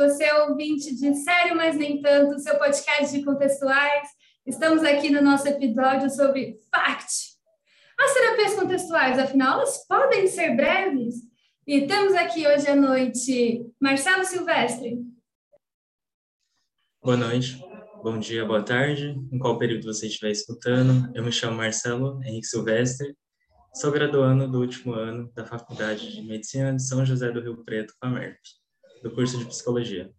você é ouvinte de Sério, mas nem tanto, seu podcast de contextuais. Estamos aqui no nosso episódio sobre FACT. As terapias contextuais, afinal, elas podem ser breves? E temos aqui hoje à noite Marcelo Silvestre. Boa noite, bom dia, boa tarde, em qual período você estiver escutando. Eu me chamo Marcelo Henrique Silvestre, sou graduando do último ano da Faculdade de Medicina de São José do Rio Preto, FAMERP, do curso de Psicologia.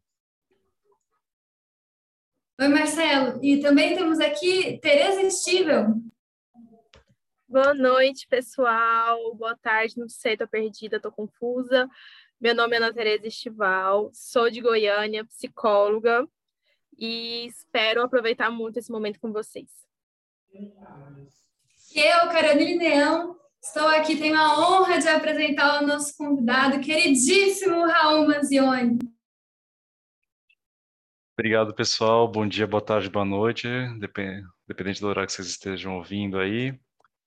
Oi, Marcelo. E também temos aqui Tereza Stivel. Boa noite, pessoal. Boa tarde, não sei, tô perdida, tô confusa. Meu nome é Ana Tereza Estival, sou de Goiânia, psicóloga, e espero aproveitar muito esse momento com vocês. Eu, Caroline Leão, estou aqui, tenho a honra de apresentar o nosso convidado, queridíssimo Raul Manzioni. Obrigado, pessoal. Bom dia, boa tarde, boa noite, dependente do horário que vocês estejam ouvindo aí.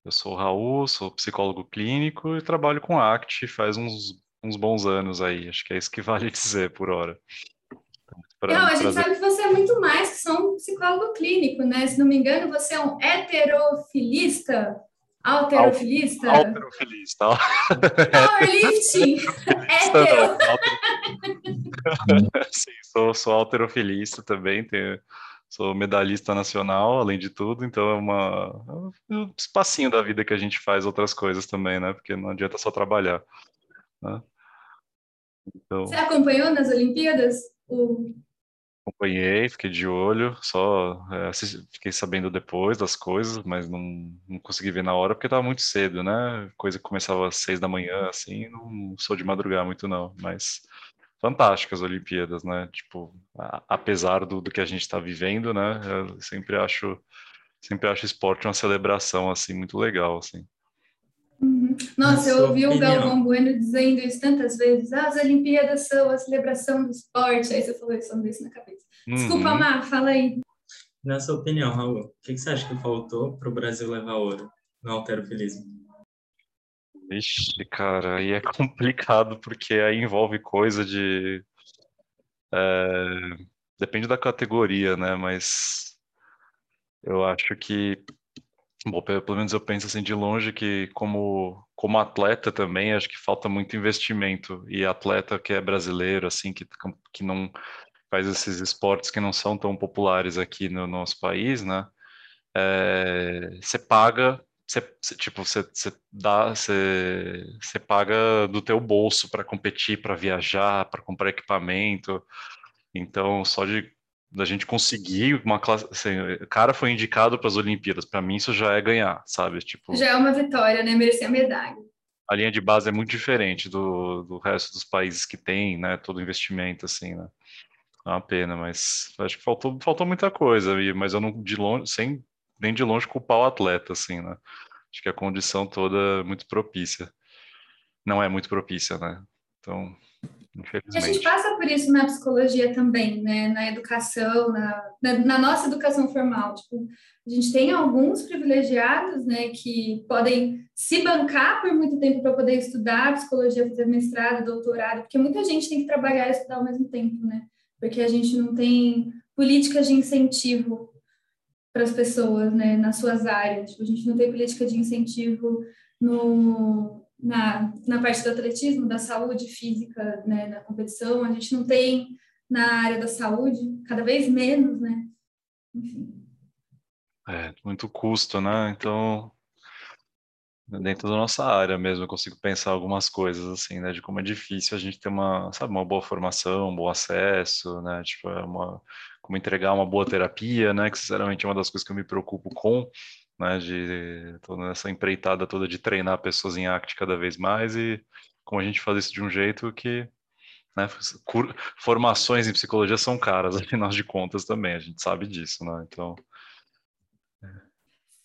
Eu sou o Raul, sou psicólogo clínico e trabalho com ACT faz uns, uns bons anos aí. Acho que é isso que vale dizer por hora. Pra, não, a gente sabe que você é muito mais que só um psicólogo clínico, né? Se não me engano, você é um heterofilista. Alterofilista? Alterofilista. Powerlifting. Hetero. Sim, sou, sou alterofilista também, tenho, sou medalhista nacional, além de tudo, então é uma é um espacinho da vida que a gente faz outras coisas também, né? Porque não adianta só trabalhar. Né? Então... Você acompanhou nas Olimpíadas o Acompanhei, fiquei de olho, só é, assisti, fiquei sabendo depois das coisas, mas não, não consegui ver na hora porque estava muito cedo, né? Coisa que começava às seis da manhã, assim, não sou de madrugar muito não, mas fantásticas Olimpíadas, né? Tipo, a, apesar do, do que a gente está vivendo, né? Eu sempre acho, sempre acho esporte uma celebração assim muito legal, assim. Uhum. Nossa, eu ouvi o Galvão Bueno dizendo isso tantas vezes. Ah, as Olimpíadas são a celebração do esporte. Aí você falou isso, isso na cabeça. Desculpa, uhum. Mar, fala aí. Na sua opinião, Raul, o que, você acha que faltou para o Brasil levar ouro no alterofilismo? Vixe, cara, aí é complicado porque aí envolve coisa de. É, depende da categoria, né? Mas eu acho que Bom, pelo menos eu penso assim de longe que como como atleta também acho que falta muito investimento e atleta que é brasileiro assim que que não faz esses esportes que não são tão populares aqui no nosso país, né? É, você paga, você, tipo, você, você dá, você, paga do teu bolso para competir, para viajar, para comprar equipamento. Então, só de da gente conseguir uma classe. Assim, o cara foi indicado para as Olimpíadas. Para mim, isso já é ganhar, sabe? Tipo, já é uma vitória, né? Merecer a medalha. A linha de base é muito diferente do, do resto dos países que tem, né? Todo investimento, assim, né? É uma pena, mas acho que faltou, faltou muita coisa, mas eu não, de longe, sem nem de longe culpar o atleta, assim, né? Acho que a condição toda é muito propícia. Não é muito propícia, né? Então, a gente passa por isso na psicologia também, né? Na educação, na, na, na, nossa educação formal. Tipo, a gente tem alguns privilegiados, né, que podem se bancar por muito tempo para poder estudar psicologia, fazer mestrado, doutorado, porque muita gente tem que trabalhar e estudar ao mesmo tempo, né? Porque a gente não tem políticas de incentivo para as pessoas, né, nas suas áreas. Tipo, a gente não tem política de incentivo no na, na parte do atletismo, da saúde física, né, na competição, a gente não tem na área da saúde, cada vez menos, né? Enfim. É, muito custo, né? Então, dentro da nossa área mesmo, eu consigo pensar algumas coisas, assim, né? De como é difícil a gente ter uma, sabe, uma boa formação, um bom acesso, né? Tipo, é uma, como entregar uma boa terapia, né? Que, sinceramente, é uma das coisas que eu me preocupo com, né, de toda essa empreitada toda de treinar pessoas em ACT cada vez mais e como a gente faz isso de um jeito que né, formações em psicologia são caras, afinal de contas também, a gente sabe disso, né? Então.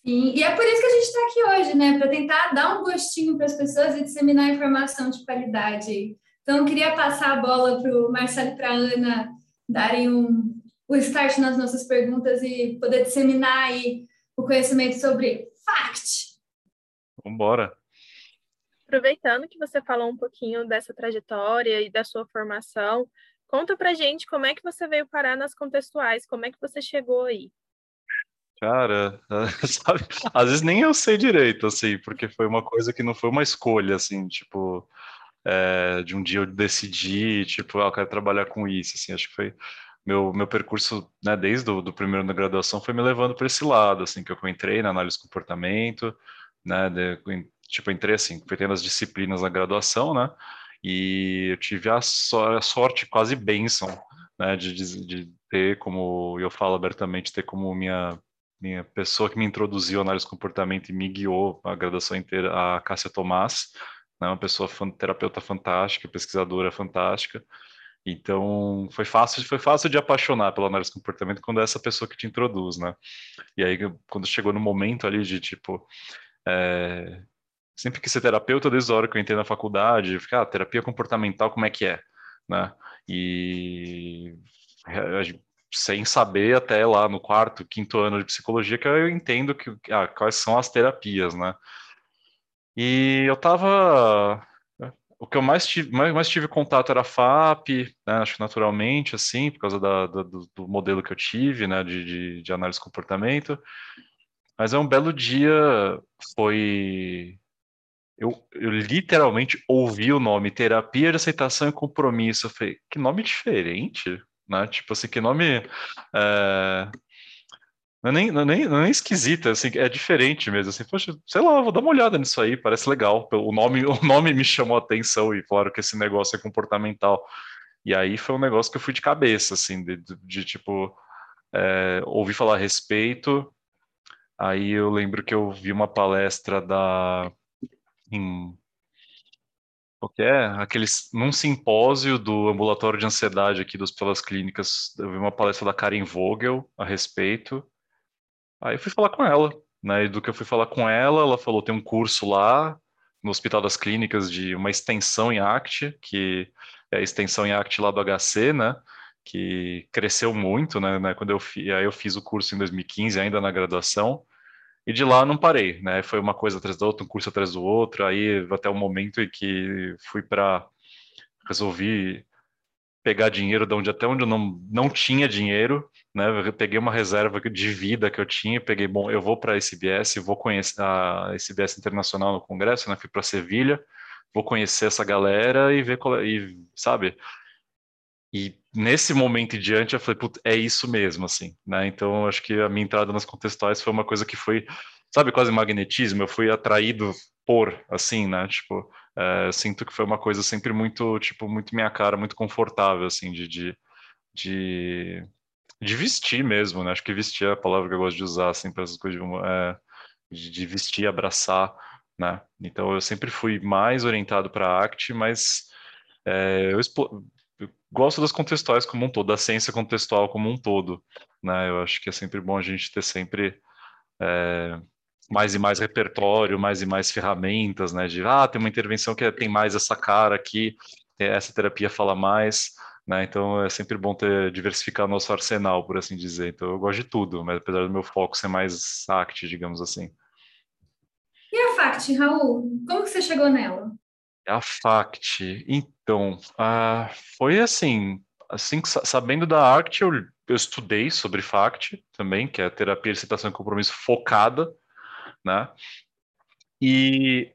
Sim, e é por isso que a gente está aqui hoje, né? Para tentar dar um gostinho para as pessoas e disseminar informação de qualidade. Então, eu queria passar a bola para o Marcelo e para a Ana darem um, o start nas nossas perguntas e poder disseminar aí o conhecimento sobre FACT. Vamos embora. Aproveitando que você falou um pouquinho dessa trajetória e da sua formação, Conta pra gente como é que você veio parar nas contextuais, como é que você chegou aí? Cara, sabe, às vezes nem eu sei direito, assim, porque foi uma coisa que não foi uma escolha, assim, tipo, é, de um dia eu decidi, tipo, ah, eu quero trabalhar com isso, assim, acho que foi meu, meu percurso, né, desde o do primeiro da graduação foi me levando para esse lado, assim, que eu entrei na análise de comportamento, né, de, tipo, entrei assim, fui tendo as disciplinas na graduação, né, e eu tive a, sorte, quase bênção, né, de, de, ter como, eu falo abertamente, ter como minha minha pessoa que me introduziu a análise de comportamento e me guiou a graduação inteira, a Cássia Tomás, né, uma pessoa terapeuta fantástica, pesquisadora fantástica. Então, foi fácil, foi fácil de apaixonar pela análise de comportamento quando é essa pessoa que te introduz, né? E aí, quando chegou no momento ali de, tipo, é... sempre quis ser terapeuta desde a hora que eu entrei na faculdade, fiquei, ah, terapia comportamental, como é que é? Né? E sem saber até lá no quarto, quinto ano de psicologia que eu entendo que ah, quais são as terapias, né? E eu tava o que eu mais tive, mais, mais tive contato era a FAP, né, acho que naturalmente, assim, por causa da, da, do, do, modelo que eu tive, né, de, de, de, análise de comportamento. Mas é um belo dia, foi... Eu, eu literalmente ouvi o nome Terapia de Aceitação e Compromisso. Eu falei, que nome diferente, né? Tipo assim, que nome... É... Não é nem, não é nem, não é nem esquisita, assim, é diferente mesmo, assim, poxa, sei lá, vou dar uma olhada nisso aí, parece legal. O nome, o nome me chamou a atenção e claro que esse negócio é comportamental. E aí foi um negócio que eu fui de cabeça, assim, de, de, de tipo, é, ouvi falar a respeito. Aí eu lembro que eu vi uma palestra da. Em, que é? Aqueles, num simpósio do ambulatório de ansiedade aqui das pelas clínicas, eu vi uma palestra da Karen Vogel a respeito. Aí eu fui falar com ela, né? E do que eu fui falar com ela, ela falou: tem um curso lá no Hospital das Clínicas de uma extensão em ACT, que é a extensão em ACT lá do HC, né? Que cresceu muito, né? né quando eu, aí eu fiz o curso em 2015, ainda na graduação, e de lá não parei, né? Foi uma coisa atrás da outra, um curso atrás do outro, aí até o momento em que fui para resolvi pegar dinheiro de onde até onde eu não, não tinha dinheiro, né? Eu peguei uma reserva de vida que eu tinha, peguei, bom, eu vou para a SBS, vou conhecer a SBS Internacional no Congresso, né? Fui para Sevilha, vou conhecer essa galera e ver qual, é, e sabe? E nesse momento em diante eu falei, é isso mesmo, assim, né? Então acho que a minha entrada nas contextuais foi uma coisa que foi, sabe, quase magnetismo. Eu fui atraído por, assim, né? Tipo, é, sinto que foi uma coisa sempre muito, tipo, muito minha cara, muito confortável, assim, de, de, de, de vestir mesmo, né? Acho que vestir é a palavra que eu gosto de usar, assim, para essas coisas de, é, de, vestir, abraçar, né? Então eu sempre fui mais orientado para arte, mas é, eu, eu, gosto das contextuais como um todo, da ciência contextual como um todo, né? Eu acho que é sempre bom a gente ter sempre é, mais e mais repertório, mais e mais ferramentas, né? De ah, tem uma intervenção que tem mais essa cara aqui, essa terapia fala mais, né? Então é sempre bom ter diversificar nosso arsenal, por assim dizer. Então eu gosto de tudo, mas apesar do meu foco ser mais ACT, digamos assim. E a FACT, Raul? Como que você chegou nela? A FACT, então, uh, foi assim, assim sabendo da ACT, eu, eu estudei sobre FACT também, que é a terapia de citação e compromisso focada né? E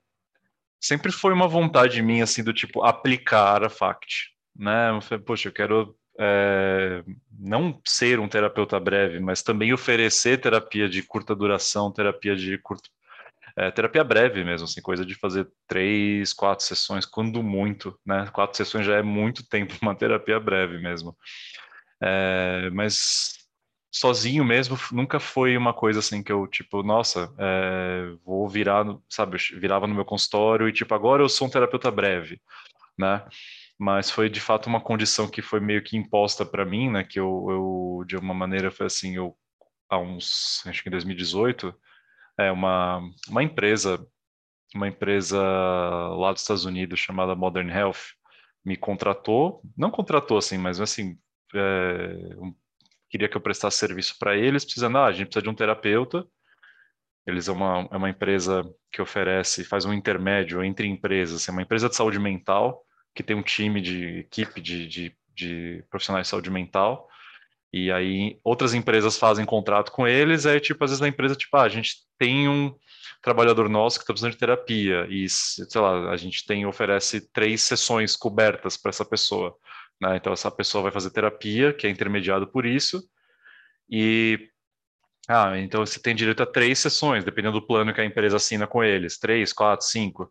sempre foi uma vontade minha, assim, do tipo, aplicar a FACT, né? Eu falei, poxa, eu quero é, não ser um terapeuta breve, mas também oferecer terapia de curta duração, terapia de curto, é, terapia breve mesmo, assim, coisa de fazer três, quatro sessões, quando muito, né? Quatro sessões já é muito tempo, uma terapia breve mesmo. É, mas sozinho mesmo nunca foi uma coisa assim que eu, tipo, nossa, é, vou virar, sabe, eu virava no meu consultório e, tipo, agora eu sou um terapeuta breve, né? Mas foi de fato uma condição que foi meio que imposta para mim, né? Que eu, eu, de uma maneira, foi assim, eu, há uns, acho que em 2018, é uma, uma empresa, uma empresa lá dos Estados Unidos chamada Modern Health me contratou, não contratou assim, mas assim, é, queria que eu prestasse serviço para eles, precisando, ah, a gente precisa de um terapeuta. Eles é uma, é uma empresa que oferece, faz um intermédio entre empresas, é uma empresa de saúde mental que tem um time de equipe de, de de profissionais de saúde mental. E aí outras empresas fazem contrato com eles, aí tipo, às vezes a empresa, tipo, ah, a gente tem um trabalhador nosso que está precisando de terapia, e sei lá, a gente tem, oferece três sessões cobertas para essa pessoa. Né? Então essa pessoa vai fazer terapia, que é intermediado por isso, e ah, então você tem direito a três sessões, dependendo do plano que a empresa assina com eles, três, quatro, cinco,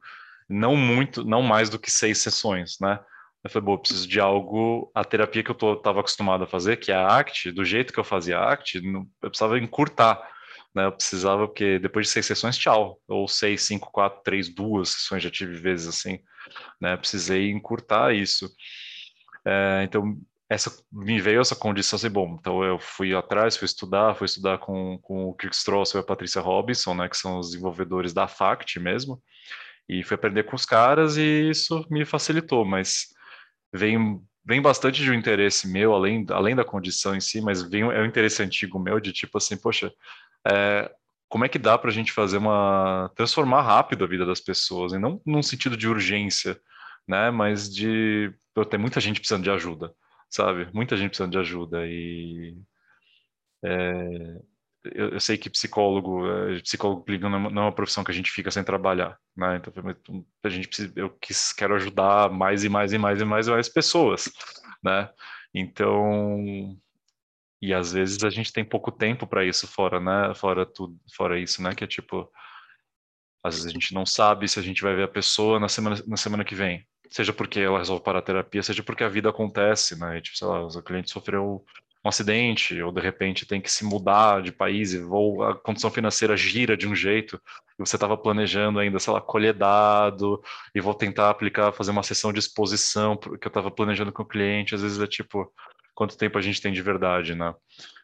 não muito, não mais do que seis sessões, né? Eu falei, bom, eu preciso de algo, a terapia que eu estava acostumado a fazer, que é a ACT, do jeito que eu fazia a ACT, eu precisava encurtar, né? Eu precisava, porque depois de seis sessões, tchau, ou seis, cinco, quatro, três, duas sessões, já tive vezes assim, né? Precisei encurtar isso. É, então, essa me veio essa condição assim, bom, então eu fui atrás, fui estudar, fui estudar com, com o Kirk Stross e a Patrícia Robinson, né, que são os desenvolvedores da FACT mesmo, e fui aprender com os caras e isso me facilitou, mas vem, vem bastante de um interesse meu, além, além da condição em si, mas vem, é um interesse antigo meu de tipo assim, poxa, é, como é que dá para a gente fazer uma transformar rápido a vida das pessoas, e não num sentido de urgência, né, mas de ter muita gente precisando de ajuda sabe? Muita gente precisando de ajuda e é, eu, eu, sei que psicólogo, é, psicólogo clínico não, não é uma profissão que a gente fica sem trabalhar, né? Então a gente precisa, eu quis, quero ajudar mais e mais e mais e mais e mais pessoas, né? Então e às vezes a gente tem pouco tempo para isso fora, né? Fora tudo, fora isso, né? Que é tipo às vezes a gente não sabe se a gente vai ver a pessoa na semana, na semana que vem, seja porque ela resolve parar a terapia, seja porque a vida acontece, né? E, tipo, sei lá, o cliente sofreu um acidente, ou de repente tem que se mudar de país, ou a condição financeira gira de um jeito, e você estava planejando ainda, sei lá, colher dado, e vou tentar aplicar, fazer uma sessão de exposição que eu estava planejando com o cliente, às vezes é tipo, quanto tempo a gente tem de verdade, né?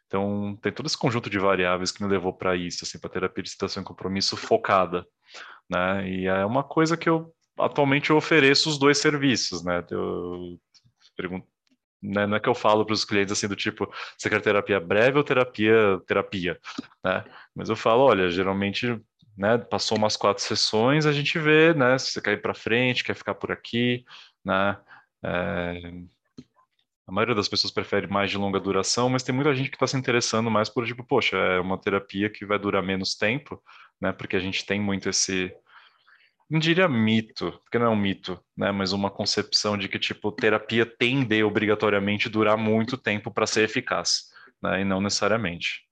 Então, tem todo esse conjunto de variáveis que me levou para isso, assim, para terapia de situação e compromisso focada, né? E é uma coisa que eu atualmente eu ofereço os dois serviços, né? Eu pergunto, né? não é que eu falo para os clientes assim do tipo, você quer terapia breve ou terapia terapia, né? Mas eu falo, olha, geralmente, né? Passou umas quatro sessões, a gente vê, né? Se você quer ir para frente, quer ficar por aqui, né? É... A maioria das pessoas prefere mais de longa duração, mas tem muita gente que está se interessando mais por tipo, poxa, é uma terapia que vai durar menos tempo, né? Porque a gente tem muito esse não diria mito, porque não é um mito, né? Mas uma concepção de que, tipo, terapia tem de obrigatoriamente durar muito tempo para ser eficaz, né? E não necessariamente.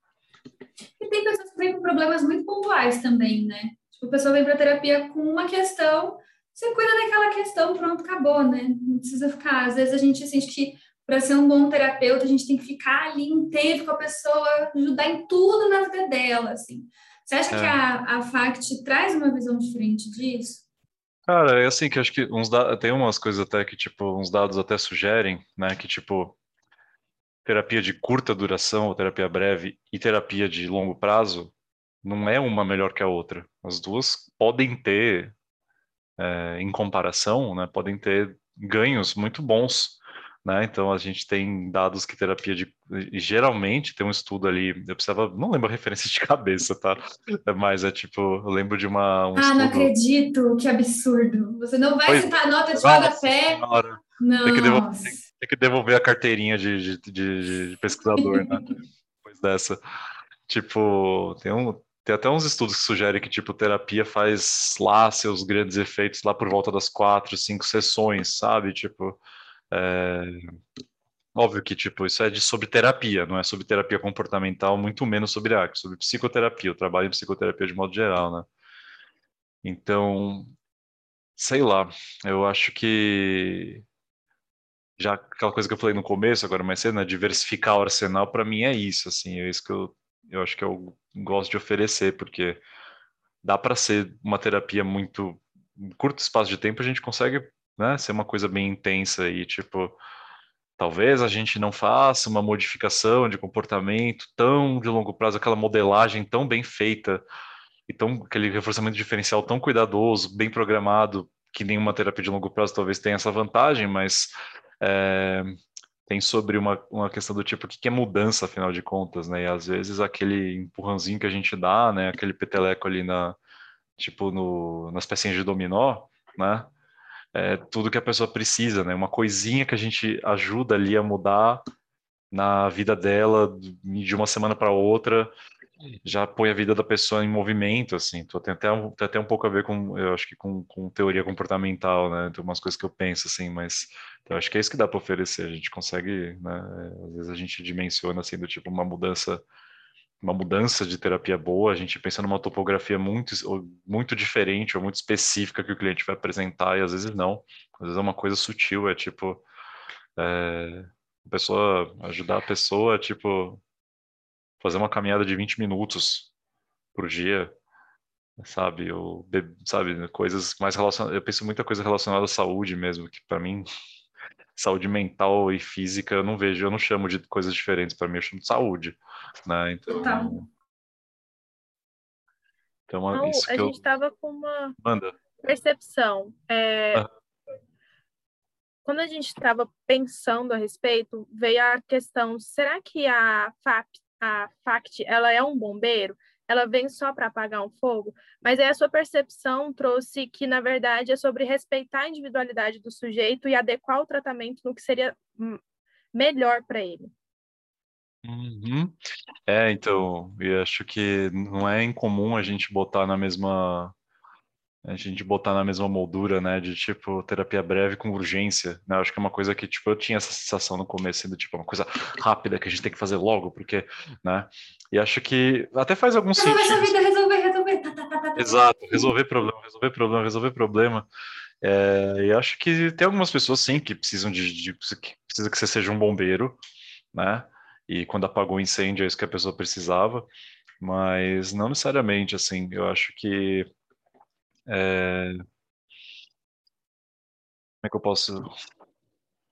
E tem pessoas que vêm com problemas muito pontuais também, né? Tipo, a pessoa vem para terapia com uma questão, você cuida daquela questão, pronto, acabou, né? Não precisa ficar. Às vezes a gente sente que para ser um bom terapeuta, a gente tem que ficar ali tempo com a pessoa, ajudar em tudo na vida dela, assim. Você acha é. que a, a FACT traz uma visão diferente disso? Cara, é assim que acho que uns tem umas coisas até que, tipo, uns dados até sugerem, né, que, tipo, terapia de curta duração ou terapia breve e terapia de longo prazo não é uma melhor que a outra. As duas podem ter, é, em comparação, né, podem ter ganhos muito bons né? Então a gente tem dados que terapia de geralmente tem um estudo ali, eu precisava, não lembro a referência de cabeça, tá? Mas é tipo, eu lembro de uma um Ah, estudo... não acredito, que absurdo. Você não vai pois, citar nota de rodapé. Não. Tem que, devolver, tem que devolver a carteirinha de, de, de, de pesquisador, né? Depois dessa. Tipo, tem um, tem até uns estudos que sugerem que, tipo, terapia faz lá seus grandes efeitos lá por volta das quatro, cinco sessões, sabe? Tipo, é... Óbvio que, tipo, isso é de, sobre terapia, não é sobre terapia comportamental, muito menos sobre arte, sobre psicoterapia, eu trabalho em psicoterapia de modo geral, né? Então, sei lá, eu acho que já aquela coisa que eu falei no começo, agora mais cedo, né, diversificar o arsenal, para mim é isso, assim, é isso que eu, eu acho que eu gosto de oferecer, porque dá para ser uma terapia muito em curto espaço de tempo, a gente consegue né, ser uma coisa bem intensa e tipo talvez a gente não faça uma modificação de comportamento tão de longo prazo, aquela modelagem tão bem feita e tão aquele reforçamento diferencial tão cuidadoso, bem programado, que nenhuma terapia de longo prazo talvez tenha essa vantagem, mas é, tem sobre uma, uma questão do tipo, o que é mudança, afinal de contas, né? E às vezes aquele empurrãozinho que a gente dá, né? Aquele peteleco ali na, tipo, no, nas pecinhas de dominó, né? É, tudo que a pessoa precisa, né? Uma coisinha que a gente ajuda ali a mudar na vida dela de uma semana para outra já põe a vida da pessoa em movimento, assim. Então, tem até tem até um pouco a ver com, eu acho que com, com teoria comportamental, né? Tem umas coisas que eu penso, assim, mas então, eu acho que é isso que dá para oferecer. A gente consegue, né? Às vezes a gente dimensiona, assim, do tipo uma mudança uma mudança de terapia boa, a gente pensa numa topografia muito, muito diferente ou muito específica que o cliente vai apresentar, e às vezes não. Às vezes é uma coisa sutil, é tipo. É, a pessoa, ajudar a pessoa, tipo, fazer uma caminhada de 20 minutos por dia, sabe? Ou, sabe, coisas mais relacionadas. Eu penso muita coisa relacionada à saúde mesmo, que para mim, saúde mental e física, eu não vejo, eu não chamo de coisas diferentes, para mim eu chamo de saúde, né? Então. Tá. Então, não, isso a gente estava com uma Manda. percepção. É... Ah. Quando a gente estava pensando a respeito, veio a questão: será que a FAP a FACT ela é um bombeiro, ela vem só para apagar um fogo, mas aí a sua percepção trouxe que, na verdade, é sobre respeitar a individualidade do sujeito e adequar o tratamento no que seria melhor para ele. Uhum. É, então, eu acho que não é incomum a gente botar na mesma a gente botar na mesma moldura, né, de tipo terapia breve com urgência, né? Acho que é uma coisa que tipo eu tinha essa sensação no começo, do tipo uma coisa rápida que a gente tem que fazer logo, porque, né? E acho que até faz algum resolver sentido. Resolver, resolver, resolver. Tá, tá, tá, Exato, resolver problema, resolver problema, resolver problema. É, e acho que tem algumas pessoas sim que precisam de, de que precisa que você seja um bombeiro, né? E quando apagou o incêndio é isso que a pessoa precisava, mas não necessariamente assim. Eu acho que é... Como é que eu posso.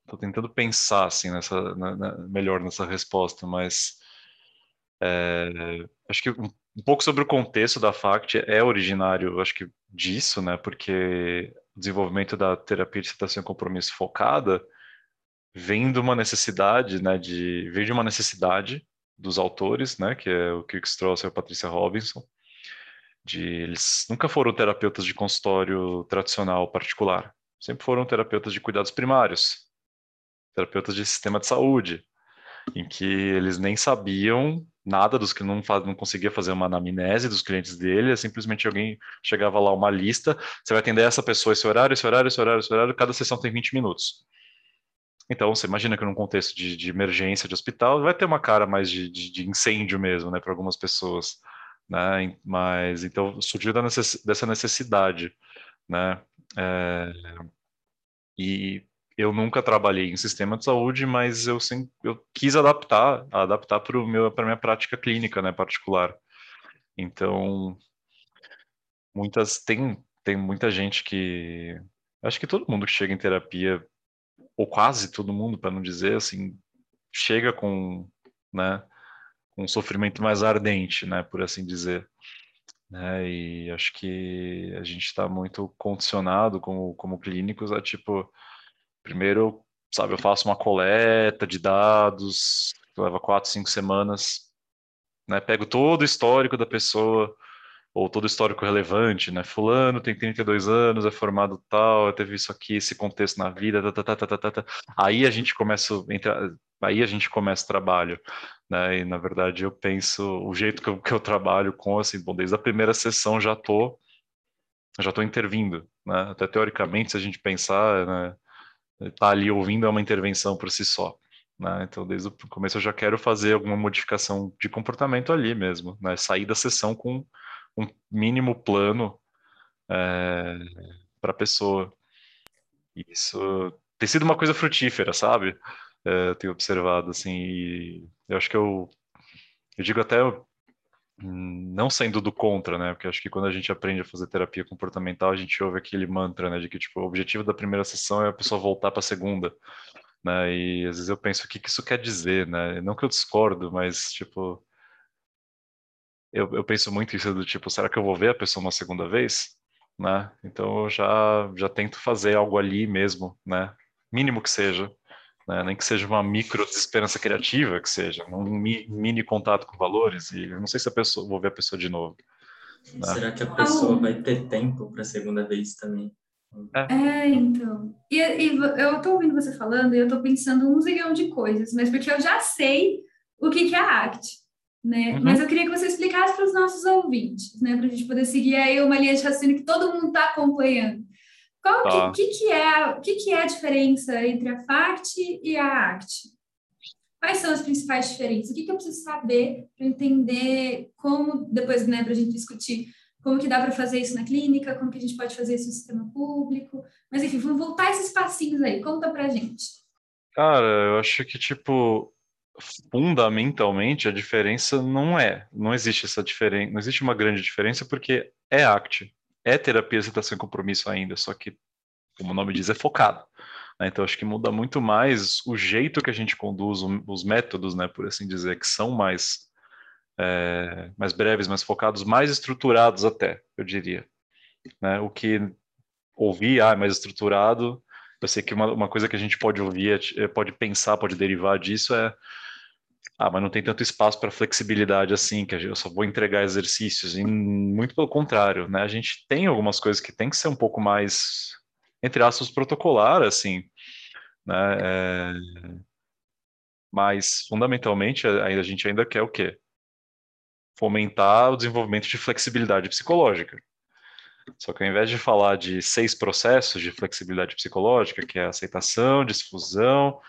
Estou tentando pensar assim nessa, na, na, melhor nessa resposta, mas é... acho que um, um, pouco sobre o contexto da FACT é originário, acho que disso, né? Porque o desenvolvimento da terapia de citação e compromisso focada vem de uma necessidade, né? De vem de uma necessidade dos autores, né? Que é o Kirk Strauss e a Patrícia Robinson, de eles nunca foram terapeutas de consultório tradicional particular, sempre foram terapeutas de cuidados primários, terapeutas de sistema de saúde, em que eles nem sabiam nada dos que não, não conseguia fazer uma anamnese dos clientes dele, é simplesmente alguém chegava lá uma lista, você vai atender essa pessoa esse horário, esse horário, esse horário, esse horário, cada sessão tem 20 minutos. Então, você imagina que num contexto de, de emergência de hospital, vai ter uma cara mais de, de, de incêndio mesmo, né, para algumas pessoas né? Mas então surgiu dessa necessidade, né? É, e eu nunca trabalhei em sistema de saúde, mas eu sempre eu quis adaptar, adaptar para o meu para minha prática clínica, né, particular. Então, muitas tem tem muita gente que acho que todo mundo que chega em terapia ou quase todo mundo, para não dizer assim, chega com, né, um sofrimento mais ardente, né, por assim dizer. Né, e acho que a gente está muito condicionado como, como clínicos a, tipo, primeiro, sabe, eu faço uma coleta de dados, que leva quatro, cinco semanas, né, pego todo o histórico da pessoa, ou todo o histórico relevante, né? Fulano tem 32 anos, é formado tal, teve isso aqui, esse contexto na vida, tá, tá, tá, tá, tá, tá. aí a gente começa, aí a gente começa o trabalho, né? E na verdade eu penso o jeito que eu, que eu trabalho com assim, bom, desde a primeira sessão já tô já tô intervindo, né? Até teoricamente, se a gente pensar, né, tá ali ouvindo é uma intervenção por si só. Né? Então, desde o começo eu já quero fazer alguma modificação de comportamento ali mesmo, né? sair da sessão com um mínimo plano é, para a pessoa. Isso tem sido uma coisa frutífera, sabe? É, tenho observado, assim, e eu acho que eu, eu digo até não sendo do contra, né? Porque acho que quando a gente aprende a fazer terapia comportamental, a gente ouve aquele mantra, né? De que, tipo, o objetivo da primeira sessão é a pessoa voltar para a segunda, né? E às vezes eu penso, o que, que isso quer dizer, né? Não que eu discordo, mas, tipo, eu, eu penso muito isso do tipo, será que eu vou ver a pessoa uma segunda vez? Né? Então eu já, já tento fazer algo ali mesmo, né? Mínimo que seja, né? nem que seja uma micro desesperança criativa, que seja, um mi, mini contato com valores, e eu não sei se a pessoa, vou ver a pessoa de novo. Né? Será que a pessoa vai ter tempo para a segunda vez também? É, é então. E, e, eu tô ouvindo você falando e eu tô pensando um zilhão de coisas, mas porque eu já sei o que, que é a ACT, né? Uhum. Mas eu queria que você explicasse para os nossos ouvintes, né? Para a gente poder seguir aí uma linha de raciocínio que todo mundo está acompanhando. Qual tá. que, que, que, é, que, que é a diferença entre a FACT e a ACT? Quais são as principais diferenças? O que, que eu preciso saber para entender como, depois, né, para a gente discutir como que dá para fazer isso na clínica, como que a gente pode fazer isso no sistema público. Mas, enfim, vamos voltar esses passinhos aí. Conta para a gente. Cara, eu acho que, tipo, fundamentalmente a diferença não é, não existe essa diferença, não existe uma grande diferença porque é ACT, é terapia aceitação e compromisso ainda, só que, como o nome diz, é focado. Né? Então, acho que muda muito mais o jeito que a gente conduz, os métodos, né, por assim dizer, que são mais, é, mais breves, mais focados, mais estruturados até, eu diria. Né? O que ouvir, ah, mais estruturado, eu sei que uma, uma coisa que a gente pode ouvir, é, é, pode pensar, pode derivar disso é ah, mas não tem tanto espaço para flexibilidade assim, que eu só vou entregar exercícios. E muito pelo contrário, né? A gente tem algumas coisas que tem que ser um pouco mais entre aspas, protocolar, assim, né? É... Mas, fundamentalmente, a, gente ainda quer o quê? Fomentar o desenvolvimento de flexibilidade psicológica. Só que ao invés de falar de seis processos de flexibilidade psicológica, que é aceitação, difusão,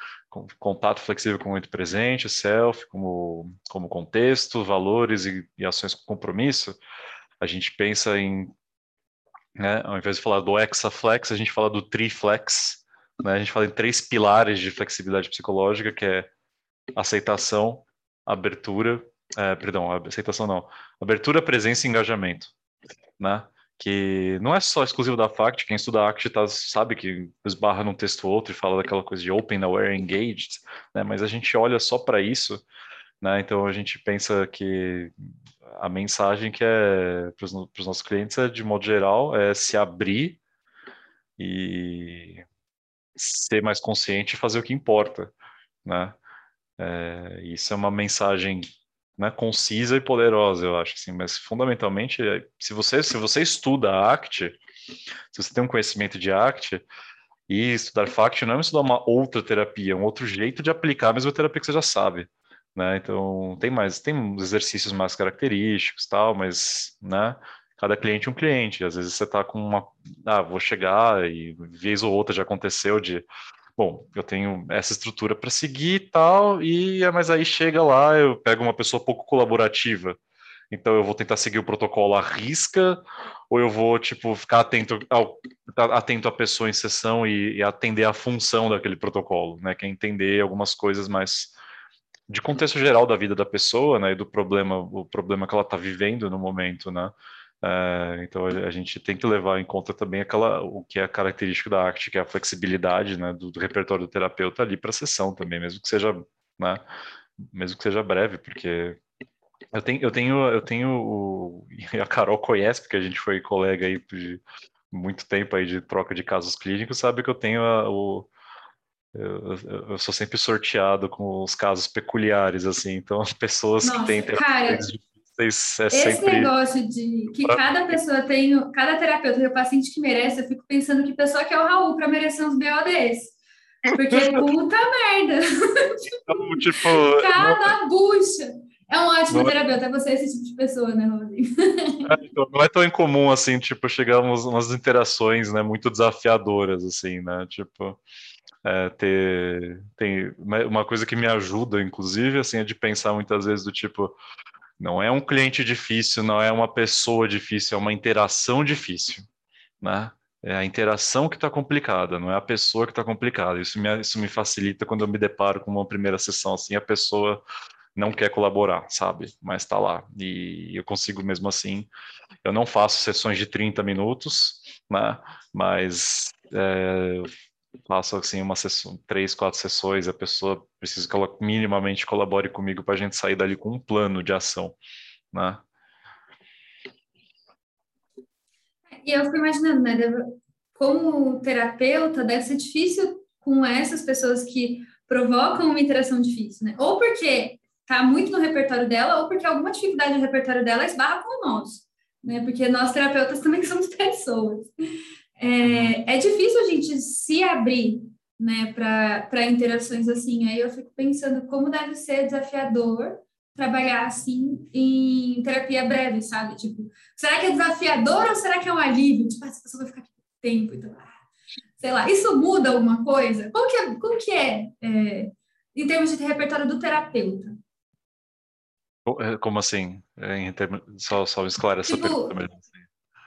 contato flexível com o momento presente, self, como, como contexto, valores e, e ações com compromisso, a gente pensa em né? Ao invés de falar do hexaflex, a gente fala do triflex. Né? A gente fala em três pilares de flexibilidade psicológica, que é aceitação, abertura, é, perdão, aceitação não, abertura, presença e engajamento, né? Que não é só exclusivo da FACT, quem estuda ACT tá, sabe que esbarra num texto ou outro e fala daquela coisa de open, aware, engaged, né? Mas a gente olha só para isso, né? Então a gente pensa que a mensagem que é para os nossos clientes é, de modo geral, é se abrir e ser mais consciente e fazer o que importa, né? É, isso é uma mensagem né, concisa e poderosa, eu acho, assim, mas fundamentalmente, se você, se você estuda ACT, se você tem um conhecimento de ACT, e estudar FACT não é estudar uma outra terapia, é um outro jeito de aplicar a mesma terapia que você já sabe. Né? Então tem mais, tem exercícios mais característicos, tal, mas, né? Cada cliente é um cliente. Às vezes você está com uma, ah, vou chegar e vez ou outra já aconteceu de, bom, eu tenho essa estrutura para seguir e tal, e mas aí chega lá, eu pego uma pessoa pouco colaborativa. Então eu vou tentar seguir o protocolo à risca, ou eu vou tipo ficar atento ao atento à pessoa em sessão e, e atender a função daquele protocolo, né? Que é entender algumas coisas mais de contexto geral da vida da pessoa, né, e do problema, o problema que ela está vivendo no momento, né. É, então a gente tem que levar em conta também aquela o que é característico da arte, que é a flexibilidade, né, do, do repertório do terapeuta ali para a sessão também, mesmo que seja, né, mesmo que seja breve, porque eu tenho, eu tenho, eu tenho o, e a Carol conhece, porque a gente foi colega aí de muito tempo aí de troca de casos clínicos, sabe que eu tenho a, o eu, eu, sou sempre sorteado com os casos peculiares, assim, então as pessoas Nossa, que têm cara, difíceis é esse sempre... negócio de que cada pessoa tem, cada terapeuta tem o paciente que merece, eu fico pensando que pessoa que é o Raul para merecer uns BO desse. Porque puta merda! Então, tipo, cada não... bucha! É um ótimo não... É terapeuta, é você esse tipo de pessoa, né, Rodrigo? É, então, não é tão incomum, assim, tipo, chegar umas, umas interações, né, muito desafiadoras, assim, né, tipo é, ter tem uma coisa que me ajuda inclusive assim é de pensar muitas vezes do tipo não é um cliente difícil não é uma pessoa difícil é uma interação difícil né é a interação que está complicada não é a pessoa que está complicada isso me isso me facilita quando eu me deparo com uma primeira sessão assim a pessoa não quer colaborar, sabe? Mas está lá. E eu consigo mesmo assim. Eu não faço sessões de 30 minutos, né? Mas é, faço assim uma sessão, três, quatro sessões, a pessoa precisa que ela minimamente colabore comigo para a gente sair dali com um plano de ação, né? E eu fico imaginando, né, como terapeuta, deve ser difícil com essas pessoas que provocam uma interação difícil, né? Ou porque tá muito no repertório dela, ou porque alguma dificuldade no repertório dela esbarra com nosso, né? Porque nós terapeutas também somos pessoas. É, é difícil a gente se abrir né, para interações assim. Aí eu fico pensando como deve ser desafiador trabalhar assim em terapia breve, sabe? Tipo, será que é desafiador ou será que é um alívio? Tipo, ah, essa pessoa vai ficar aqui tempo, então, ah, sei lá, isso muda alguma coisa? Como que é, como que é, é em termos de repertório do terapeuta? Como assim? É, em termos, só, só esclarecer tipo, essa pergunta mesmo.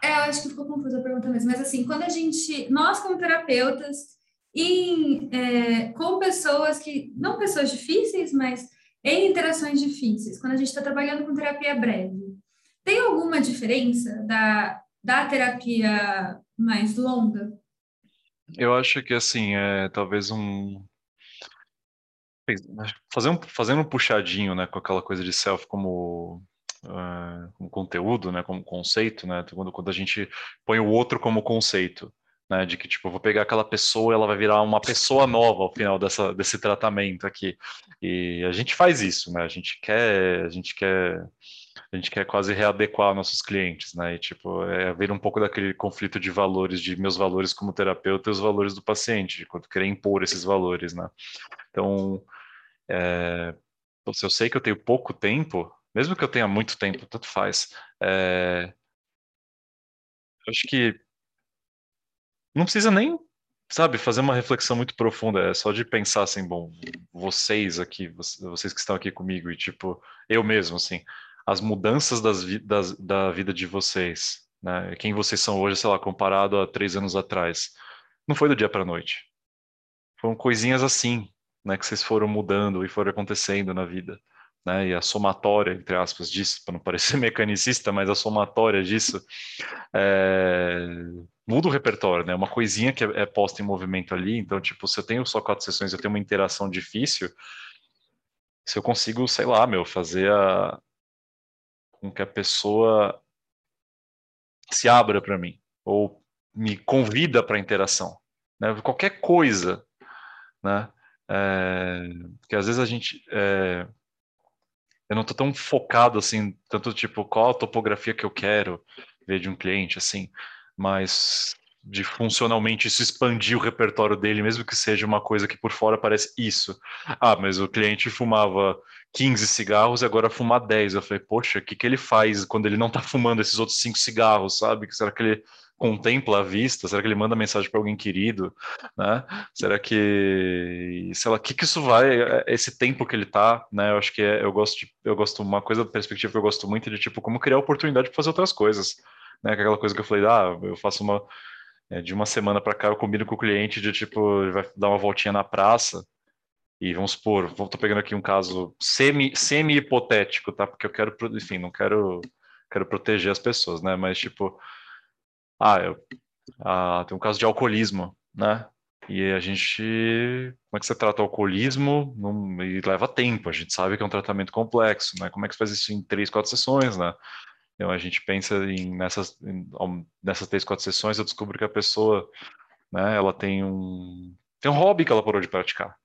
É, eu acho que ficou confusa a pergunta mesmo, mas assim, quando a gente, nós como terapeutas, em, é, com pessoas que, não pessoas difíceis, mas em interações difíceis, quando a gente está trabalhando com terapia breve, tem alguma diferença da, da terapia mais longa? Eu acho que, assim, é talvez um... Fazer um, fazendo um puxadinho, né, com aquela coisa de self como uh, como conteúdo, né, como conceito, né, quando, quando a gente põe o outro como conceito, né, de que tipo eu vou pegar aquela pessoa, ela vai virar uma pessoa nova ao final dessa, desse tratamento aqui, e a gente faz isso, né, a gente quer, a gente quer a gente quer quase readequar nossos clientes, né? E tipo, é ver um pouco daquele conflito de valores, de meus valores como terapeuta e os valores do paciente, de quando querer impor esses valores, né? Então, é, se eu sei que eu tenho pouco tempo, mesmo que eu tenha muito tempo, tanto faz. É... Acho que não precisa nem, sabe, fazer uma reflexão muito profunda. É só de pensar assim, bom, vocês aqui, vocês que estão aqui comigo e tipo eu mesmo, assim, as mudanças das, das, da vida de vocês, né? Quem vocês são hoje, sei lá, comparado a três anos atrás, não foi do dia para noite. Foram coisinhas assim, né, que vocês foram mudando e foram acontecendo na vida né, e a somatória, entre aspas, disso, para não parecer mecanicista, mas a somatória disso é, muda o repertório, né? Uma coisinha que é, é, posta em movimento ali, então, tipo, se eu tenho só quatro sessões, eu tenho uma interação difícil, se eu consigo, sei lá, meu, fazer a com que a pessoa se abra para mim ou me convida para interação, né? Qualquer coisa, né? É, às vezes a gente é, eu não tô tão focado assim, tanto tipo qual a topografia que eu quero ver de um cliente, assim, mas de funcionalmente isso expandir o repertório dele, mesmo que seja uma coisa que por fora parece isso. Ah, mas o cliente fumava 15 cigarros e agora fuma 10. Eu falei, poxa, o que, que ele faz quando ele não está fumando esses outros cinco cigarros, sabe? Será que ele contempla a vista? Será que ele manda mensagem para alguém querido? Né? Será que, sei lá, o que, que isso vai, é, esse tempo que ele tá, né? Eu acho que é, eu gosto, de, eu gosto, uma coisa da perspectiva que eu gosto muito é de, tipo, como criar oportunidade para fazer outras coisas, né? Aquela coisa que eu falei, ah, eu faço uma, é, de uma semana para cá eu combino com o cliente de, tipo, ele vai dar uma voltinha na praça, e vamos supor, estou pegando aqui um caso semi, semi hipotético, tá? Porque eu quero, enfim, não quero, quero proteger as pessoas, né? Mas tipo, ah, eu, ah, tem um caso de alcoolismo, né? E a gente, como é que você trata o alcoolismo? Não, e leva tempo, a gente sabe que é um tratamento complexo, né? Como é que você faz isso em três, quatro sessões, né? Então a gente pensa em nessas, em, nessas três, quatro sessões, eu descubro que a pessoa, né? Ela tem um tem um hobby que ela parou de praticar,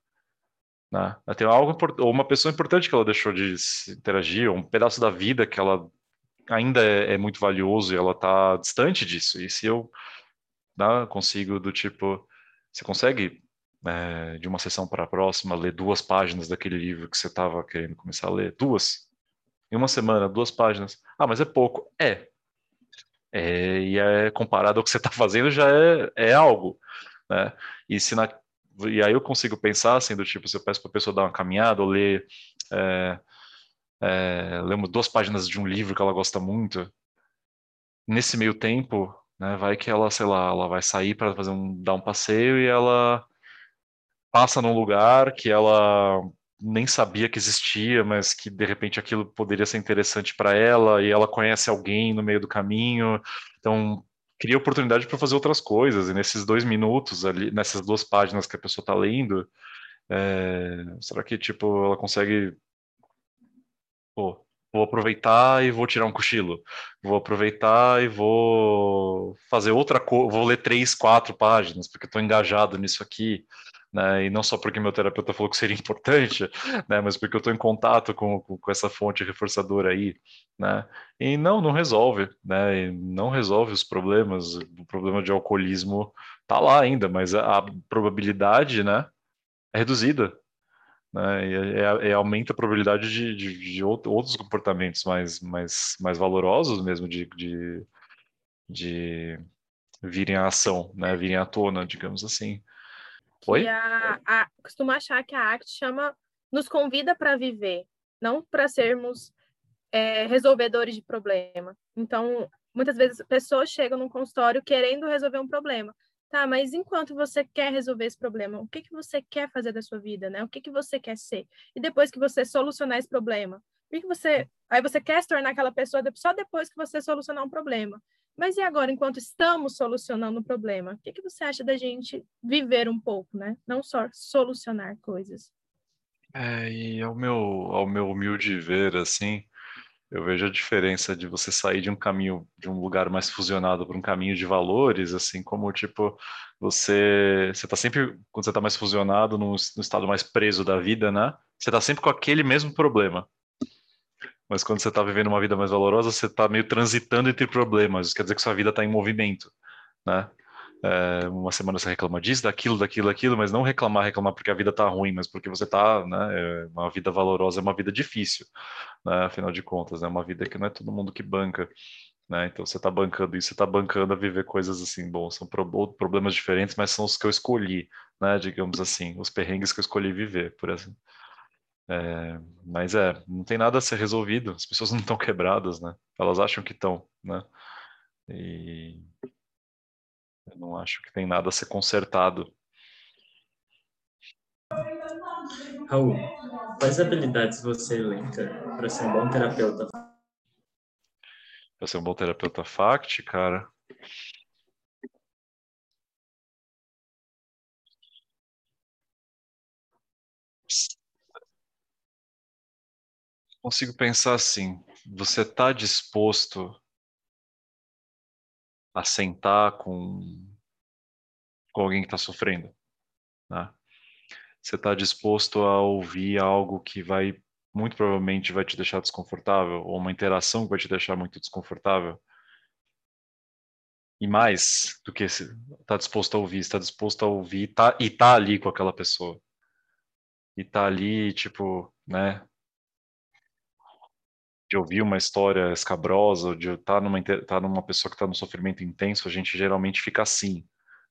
né? Ela tem algo ou uma pessoa importante que ela deixou de interagir, ou um pedaço da vida que ela ainda é, é muito valioso e ela está distante disso. E se eu né, consigo do tipo, você consegue é, de uma sessão para a próxima ler duas páginas daquele livro que você estava querendo começar a ler, duas em uma semana, duas páginas. Ah, mas é pouco. É. é e é comparado ao que você está fazendo já é, é algo, né? E se na e aí eu consigo pensar assim do tipo, se eu peço para a pessoa dar uma caminhada ou ler é, é, duas páginas de um livro que ela gosta muito. Nesse meio tempo, né, vai que ela, sei lá, ela vai sair para fazer um, dar um passeio e ela passa num lugar que ela nem sabia que existia, mas que de repente aquilo poderia ser interessante para ela e ela conhece alguém no meio do caminho. Então, cria oportunidade para fazer outras coisas. E nesses dois minutos ali, nessas duas páginas que a pessoa está lendo, é, será que tipo ela consegue Pô, vou aproveitar e vou tirar um cochilo. Vou aproveitar e vou fazer outra coisa, vou ler três, quatro páginas, porque estou engajado nisso aqui. Né? E não só porque meu terapeuta falou que seria importante, né? Mas porque eu estou em contato com, com, com, essa fonte reforçadora aí, né? E não, não resolve, né? E não resolve os problemas. O problema de alcoolismo tá lá ainda, mas a, a probabilidade, né? É reduzida, né? E, é, é, aumenta a probabilidade de, de, de, outros comportamentos mais, mais, mais valorosos mesmo de, de, de virem à ação, né? Virem à tona, digamos assim. Oi? A, a, costumo achar que a ACT chama, nos convida para viver, não para sermos é, resolvedores de problema. Então, muitas vezes pessoas chegam num consultório querendo resolver um problema. Tá, mas enquanto você quer resolver esse problema, o que, que você quer fazer da sua vida, né? O que, que você quer ser? E depois que você solucionar esse problema, o que você... Aí você quer se tornar aquela pessoa só depois que você solucionar um problema. Mas e agora, enquanto estamos solucionando o problema, o que, que você acha da gente viver um pouco, né? Não só solucionar coisas. É, e ao meu, ao meu humilde ver, assim, eu vejo a diferença de você sair de um caminho, de um lugar mais fusionado para um caminho de valores, assim, como, tipo, você, você tá sempre, quando você tá mais fusionado, no, no estado mais preso da vida, né? Você tá sempre com aquele mesmo problema. Mas quando você está vivendo uma vida mais valorosa, você está meio transitando entre problemas. Isso quer dizer que sua vida está em movimento, né? É, uma semana você reclama disso, daquilo, daquilo, daquilo, mas não reclamar, reclamar porque a vida está ruim, mas porque você está, né? É uma vida valorosa é uma vida difícil, né? Afinal de contas, é uma vida que não é todo mundo que banca. Né? Então você está bancando isso, você está bancando a viver coisas assim, bom, são pro problemas diferentes, mas são os que eu escolhi, né? Digamos assim, os perrengues que eu escolhi viver, por assim. É, mas é, não tem nada a ser resolvido, as pessoas não estão quebradas, né? Elas acham que estão, né? E eu não acho que tem nada a ser consertado. Raul, quais habilidades você elenca para ser um bom terapeuta? Para ser um bom terapeuta FACT, cara, consigo pensar assim: você está disposto a sentar com, com alguém que está sofrendo? Né? Você está disposto a ouvir algo que vai, muito provavelmente, vai te deixar desconfortável, ou uma interação que vai te deixar muito desconfortável? E mais do que está disposto a ouvir, está disposto a ouvir tá, e tá ali com aquela pessoa. E tá ali, tipo, né, de ouvir uma história escabrosa, de estar tá numa, tá numa pessoa que está no sofrimento intenso, a gente geralmente fica assim,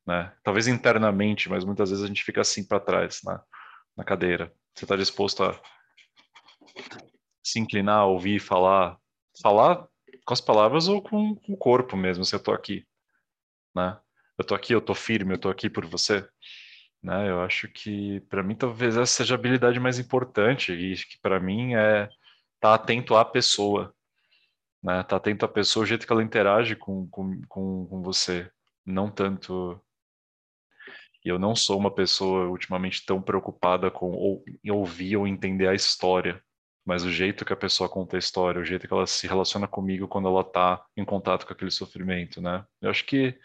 né? Talvez internamente, mas muitas vezes a gente fica assim para trás, na, na cadeira. Você está disposto a se inclinar, ouvir, falar, falar com as palavras ou com, com o corpo mesmo, se eu estou aqui, né? Eu estou aqui, eu estou firme, eu estou aqui por você. Né? Eu acho que para mim talvez essa seja a habilidade mais importante e que para mim é tá atento à pessoa, né? Tá atento à pessoa, o jeito que ela interage com, com, com, com você, não tanto eu não sou uma pessoa ultimamente tão preocupada com ou, ouvir ou entender a história, mas o jeito que a pessoa conta a história, o jeito que ela se relaciona comigo quando ela está em contato com aquele sofrimento, né? Eu acho que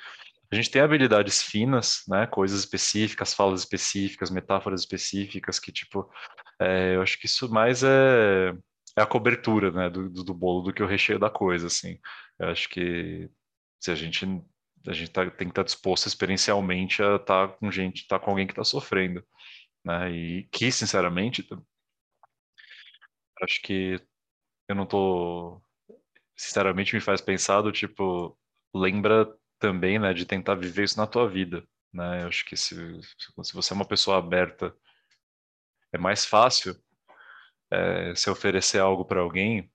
a gente tem habilidades finas, né? Coisas específicas, falas específicas, metáforas específicas que tipo, é, eu acho que isso mais é é a cobertura né, do, do, bolo do que o recheio da coisa, assim. Eu acho que se a gente a gente tá, tem que estar tá disposto experiencialmente a estar tá com gente, estar tá com alguém que está sofrendo, né? E que sinceramente acho que eu não tô sinceramente me faz pensar do tipo lembra também, né, de tentar viver isso na tua vida, né? Eu acho que se se você é uma pessoa aberta é mais fácil é, se oferecer algo para alguém,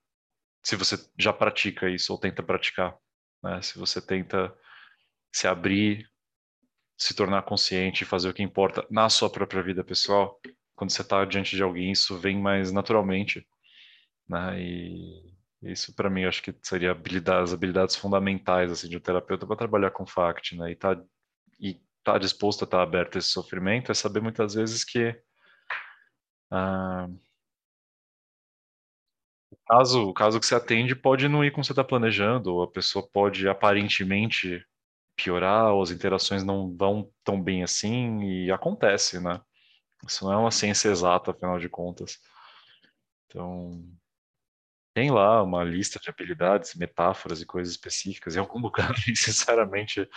se você já pratica isso ou tenta praticar, né? Se você tenta se abrir, se tornar consciente, fazer o que importa na sua própria vida pessoal, quando você está diante de alguém, isso vem mais naturalmente, né? E isso para mim acho que seria as habilidades fundamentais assim de um terapeuta para trabalhar com FACT, né? E tá e tá disposto a estar tá aberto a esse sofrimento é saber muitas vezes que ah, caso, o caso que você atende pode não ir como você está planejando, ou a pessoa pode aparentemente piorar, ou as interações não vão tão bem assim, e acontece, né? Isso não é uma ciência exata, afinal de contas. Então, tem lá uma lista de habilidades, metáforas e coisas específicas. Em algum lugar, sinceramente,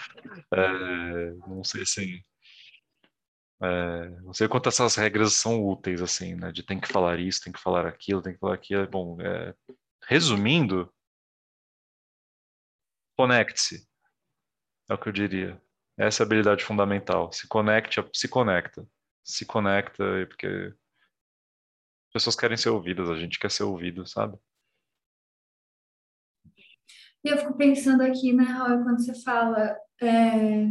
é, não sei se é, não sei quanto essas regras são úteis, assim, né? De tem que falar isso, tem que falar aquilo, tem que falar aquilo. Bom, é, resumindo, conecte-se. É o que eu diria. Essa é a habilidade fundamental. Se conecte, se conecta. Se conecta, porque as pessoas querem ser ouvidas, a gente quer ser ouvido, sabe? E eu fico pensando aqui, né, Raul, quando você fala é,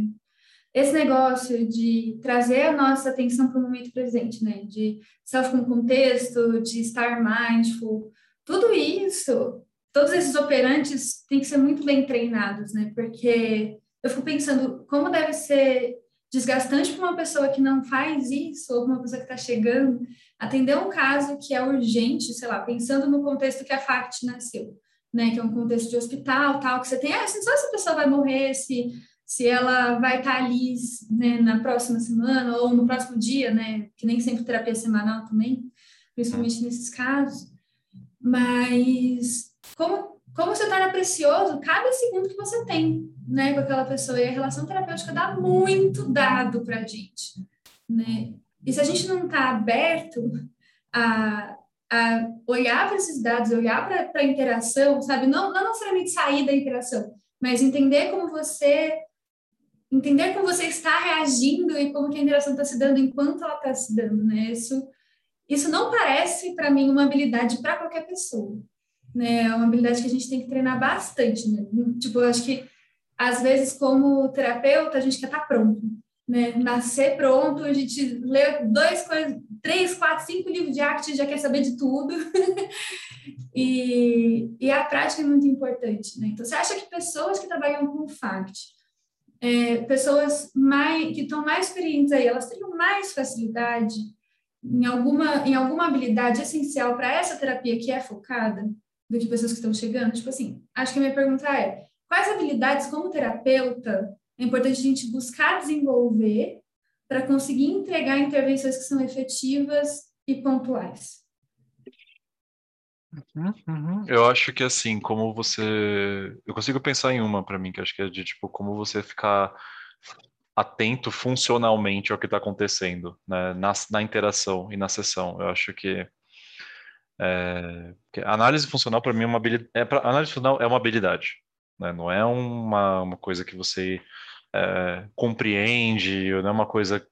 esse negócio de trazer a nossa atenção para o momento presente, né, de self com contexto, de estar mindful, tudo isso, todos esses operantes têm que ser muito bem treinados, né, porque eu fico pensando como deve ser desgastante para uma pessoa que não faz isso, ou uma pessoa que está chegando, atender um caso que é urgente, sei lá, pensando no contexto que a FACT nasceu, né, que é um contexto de hospital, tal, que você tem, ah, você não sabe se a pessoa vai morrer, se, se ela vai estar tá ali né, na próxima semana ou no próximo dia, né, que nem sempre terapia semanal também, principalmente nesses casos, mas como como se torna precioso cada segundo que você tem, né, com aquela pessoa. E a relação terapêutica dá muito dado para a gente, né? E se a gente não está aberto a, a olhar para esses dados, olhar para a interação, sabe? Não, não necessariamente sair da interação, mas entender como você entender como você está reagindo e como que a interação está se dando enquanto ela está se dando, né? Isso, isso não parece para mim uma habilidade para qualquer pessoa né? É uma habilidade que a gente tem que treinar bastante, né? Tipo, eu acho que às vezes como terapeuta a gente quer estar tá pronto, né? Nascer pronto, a gente lê dois, três, quatro, cinco livros de arte já quer saber de tudo. e, e a prática é muito importante, né? Então, você acha que pessoas que trabalham com FACT, é, pessoas mais, que estão mais experientes aí, elas teriam mais facilidade em alguma, em alguma habilidade essencial para essa terapia que é focada? do que pessoas que estão chegando? Tipo assim, acho que a minha pergunta é: quais habilidades, como terapeuta, é importante a gente buscar desenvolver para conseguir entregar intervenções que são efetivas e pontuais? Uhum. Eu acho que assim, como você. Eu consigo pensar em uma para mim, que acho que é de tipo, como você ficar atento funcionalmente ao que está acontecendo né? na, na interação e na sessão. Eu acho que é, análise funcional para mim é uma habilidade. É pra, análise funcional é uma habilidade, né? não é uma, uma coisa que você é, compreende, não é uma coisa,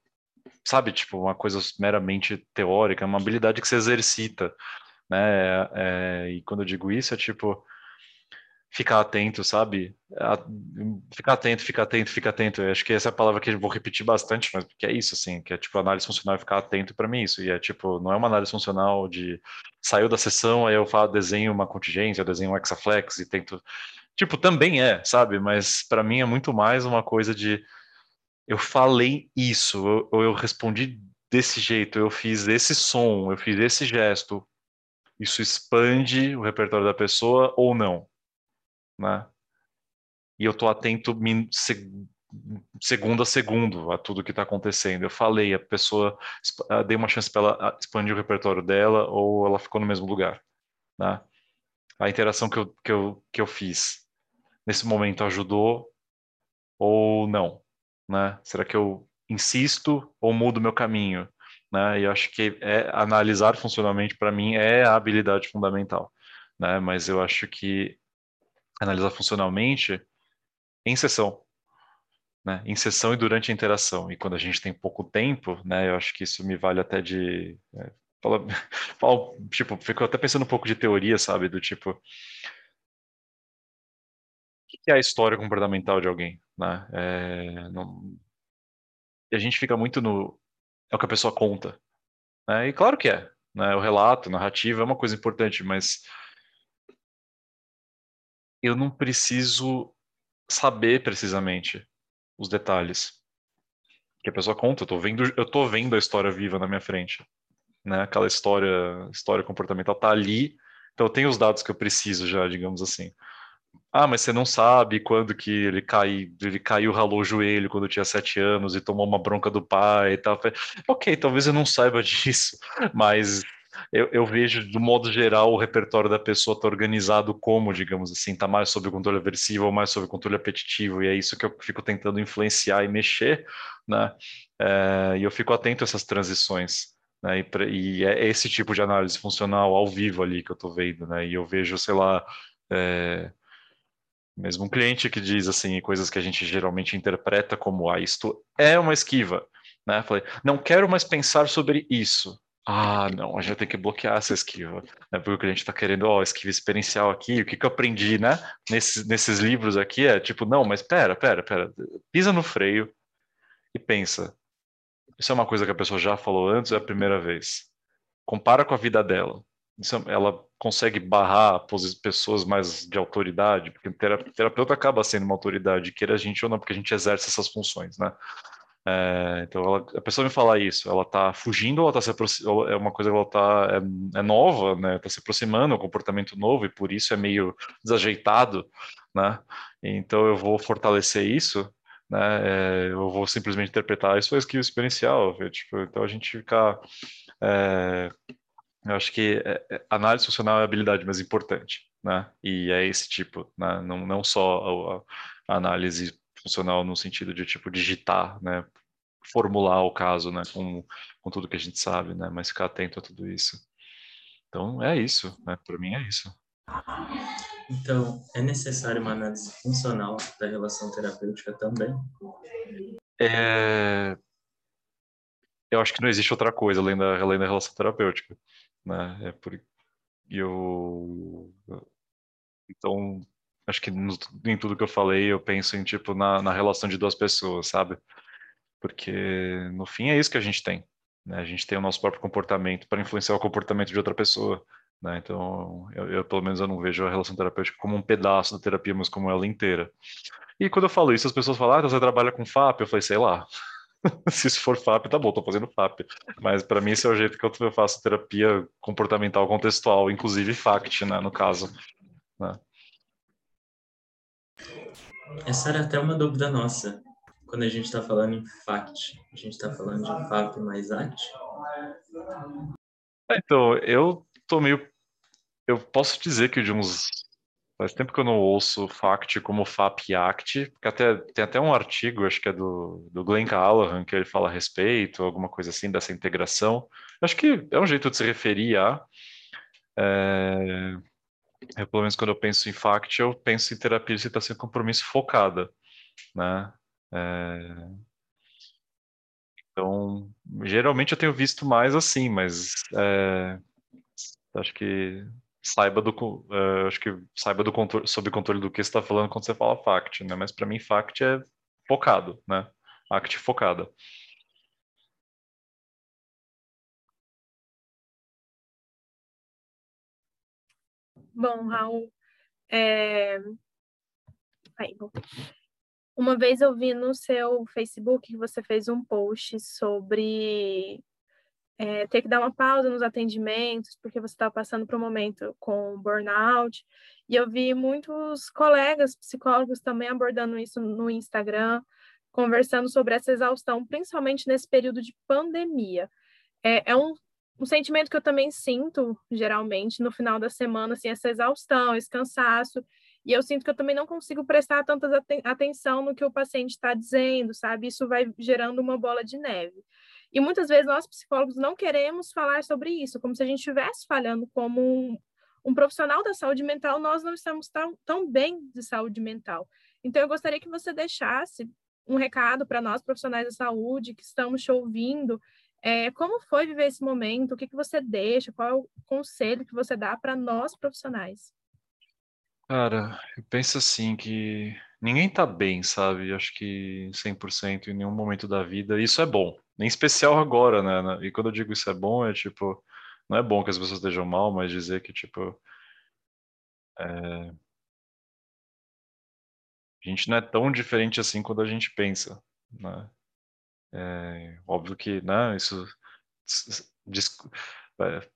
sabe, tipo, uma coisa meramente teórica, é uma habilidade que se exercita, né? É, e quando eu digo isso, é tipo ficar atento, sabe? Ficar atento, ficar atento, ficar atento. Eu acho que essa é a palavra que eu vou repetir bastante, mas porque é isso, assim, que é tipo análise funcional é ficar atento para mim isso. E é tipo, não é uma análise funcional de saiu da sessão, aí eu falo, desenho uma contingência, eu desenho um hexaflex e tento. Tipo, também é, sabe? Mas para mim é muito mais uma coisa de eu falei isso, ou eu, eu respondi desse jeito, eu fiz esse som, eu fiz esse gesto. Isso expande o repertório da pessoa ou não? né? E eu estou atento segundo a segundo a tudo que está acontecendo. Eu falei, a pessoa, dei uma chance para ela expandir o repertório dela ou ela ficou no mesmo lugar, né? A interação que eu, que eu, que eu fiz nesse momento ajudou ou não, né? Será que eu insisto ou mudo meu caminho? Né? E acho que é, analisar funcionalmente para mim é a habilidade fundamental, né? Mas eu acho que analisar funcionalmente em sessão, né? Em sessão e durante a interação. E quando a gente tem pouco tempo, né? Eu acho que isso me vale até de é, fala, fala, tipo, fico até pensando um pouco de teoria, sabe, do tipo o que é a história comportamental de alguém, né? É, não... A gente fica muito no é o que a pessoa conta, né? E claro que é, né? O relato, a narrativa é uma coisa importante, mas eu não preciso saber precisamente os detalhes. Que a pessoa conta, eu tô vendo, eu tô vendo a história viva na minha frente, né? Aquela história, história comportamental tá ali, então eu tenho os dados que eu preciso já, digamos assim. Ah, mas você não sabe quando que ele, cai, ele caiu, ralou o joelho quando tinha sete anos e tomou uma bronca do pai e tal. Ok, talvez eu não saiba disso, mas eu, eu, vejo, do modo geral, o repertório da pessoa está organizado como, digamos assim, está mais sob controle aversivo ou mais sob controle apetitivo, e é isso que eu fico tentando influenciar e mexer, né? É, e eu fico atento a essas transições. Né? E, e, é esse tipo de análise funcional ao vivo ali que eu estou vendo, né? E eu vejo, sei lá, é, mesmo um cliente que diz assim coisas que a gente geralmente interpreta como ah, isto é uma esquiva, né? Falei, não quero mais pensar sobre isso. Ah, não, a gente tem que bloquear essa esquiva, né? Porque o cliente está querendo, ó, oh, esquiva experiencial aqui, o que, que eu aprendi, né? Nesses, nesses livros aqui é tipo, não, mas pera, pera, pera, pisa no freio e pensa. Isso é uma coisa que a pessoa já falou antes, é a primeira vez. Compara com a vida dela. Isso, é, ela consegue barrar pessoas mais de autoridade, porque o terapeuta acaba sendo uma autoridade, queira a gente ou não, porque a gente exerce essas funções, né? É, então, ela, a pessoa me falar isso, ela está fugindo, ela está se aproximando, é uma coisa que ela está é, é, nova, né? Está se aproximando, é um comportamento novo e por isso é meio desajeitado, né? Então eu vou fortalecer isso, né? É, eu vou simplesmente interpretar isso é skill experiencial, tipo, então a gente fica é, eu acho que análise funcional é a habilidade mais importante, né? E é esse tipo, né? não, não só a, a análise funcional no sentido de tipo digitar, né, formular o caso, né, com, com tudo que a gente sabe, né, mas ficar atento a tudo isso. Então é isso, né, para mim é isso. Então, é necessário uma análise funcional da relação terapêutica também? É... Eu acho que não existe outra coisa além da, além da relação terapêutica, né? É por eu então acho que em tudo que eu falei, eu penso em, tipo, na, na relação de duas pessoas, sabe? Porque, no fim, é isso que a gente tem. Né? A gente tem o nosso próprio comportamento para influenciar o comportamento de outra pessoa. Né? Então, eu, eu, pelo menos, eu não vejo a relação terapêutica como um pedaço da terapia, mas como ela inteira. E quando eu falo isso, as pessoas falam, ah, então você trabalha com FAP? Eu falei, sei lá. Se isso for FAP, tá bom, tô fazendo FAP. Mas para mim esse é o jeito que eu faço terapia comportamental contextual, inclusive FACT, né, no caso. Né? Essa era até uma dúvida nossa. Quando a gente está falando em FACT, a gente está falando de FAP mais ACT? É, então, eu tô meio. Eu posso dizer que de uns. Faz tempo que eu não ouço FACT como FAP e ACT, porque até, tem até um artigo, acho que é do, do Glenn Callahan, que ele fala a respeito, alguma coisa assim, dessa integração. Acho que é um jeito de se referir a. É, eu, pelo menos quando eu penso em FACT, eu penso em terapia de aceitação e compromisso focada, né? É... Então, geralmente eu tenho visto mais assim, mas é... acho que saiba do uh, acho que saiba do controle, sob controle do que está falando quando você fala FACT, né? Mas para mim FACT é focado, né? ACT focada. Bom, Raul, é... Aí, Uma vez eu vi no seu Facebook que você fez um post sobre é, ter que dar uma pausa nos atendimentos, porque você estava passando por um momento com burnout. E eu vi muitos colegas psicólogos também abordando isso no Instagram, conversando sobre essa exaustão, principalmente nesse período de pandemia. É, é um um sentimento que eu também sinto, geralmente, no final da semana, assim, essa exaustão, esse cansaço, e eu sinto que eu também não consigo prestar tanta atenção no que o paciente está dizendo, sabe? Isso vai gerando uma bola de neve. E muitas vezes nós, psicólogos, não queremos falar sobre isso, como se a gente estivesse falhando como um, um profissional da saúde mental, nós não estamos tão, tão bem de saúde mental. Então, eu gostaria que você deixasse um recado para nós, profissionais da saúde, que estamos te ouvindo é, como foi viver esse momento? O que, que você deixa? Qual é o conselho que você dá para nós profissionais? Cara, eu penso assim que ninguém tá bem, sabe? Acho que 100% em nenhum momento da vida. Isso é bom. Em especial agora, né? E quando eu digo isso é bom, é tipo, não é bom que as pessoas estejam mal, mas dizer que tipo é... a gente não é tão diferente assim quando a gente pensa, né? É, óbvio que, né, isso, é,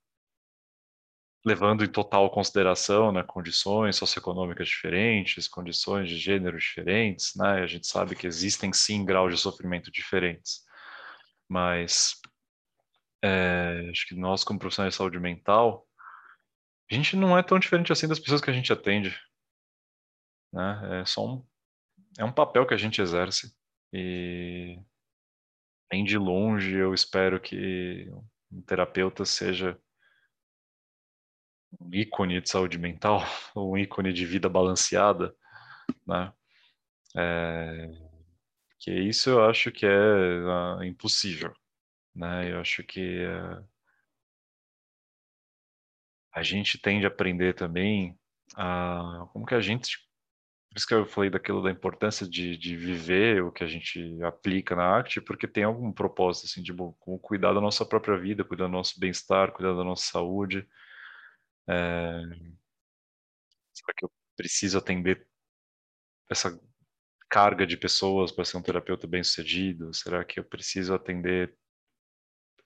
levando em total consideração né, condições socioeconômicas diferentes, condições de gênero diferentes, né? A gente sabe que existem sim graus de sofrimento diferentes, mas é, acho que nós como profissionais de saúde mental, a gente não é tão diferente assim das pessoas que a gente atende, né? É só um é um papel que a gente exerce e bem de longe eu espero que um terapeuta seja um ícone de saúde mental, um ícone de vida balanceada, né? É, que isso eu acho que é uh, impossível, né? Eu acho que uh, a gente tende a aprender também a como que a gente por isso que eu falei daquilo da importância de, de viver o que a gente aplica na arte, porque tem algum propósito, assim, de bom, cuidar da nossa própria vida, cuidar do nosso bem-estar, cuidar da nossa saúde, é... Será que eu preciso atender essa carga de pessoas para ser um terapeuta bem-sucedido? Será que eu preciso atender,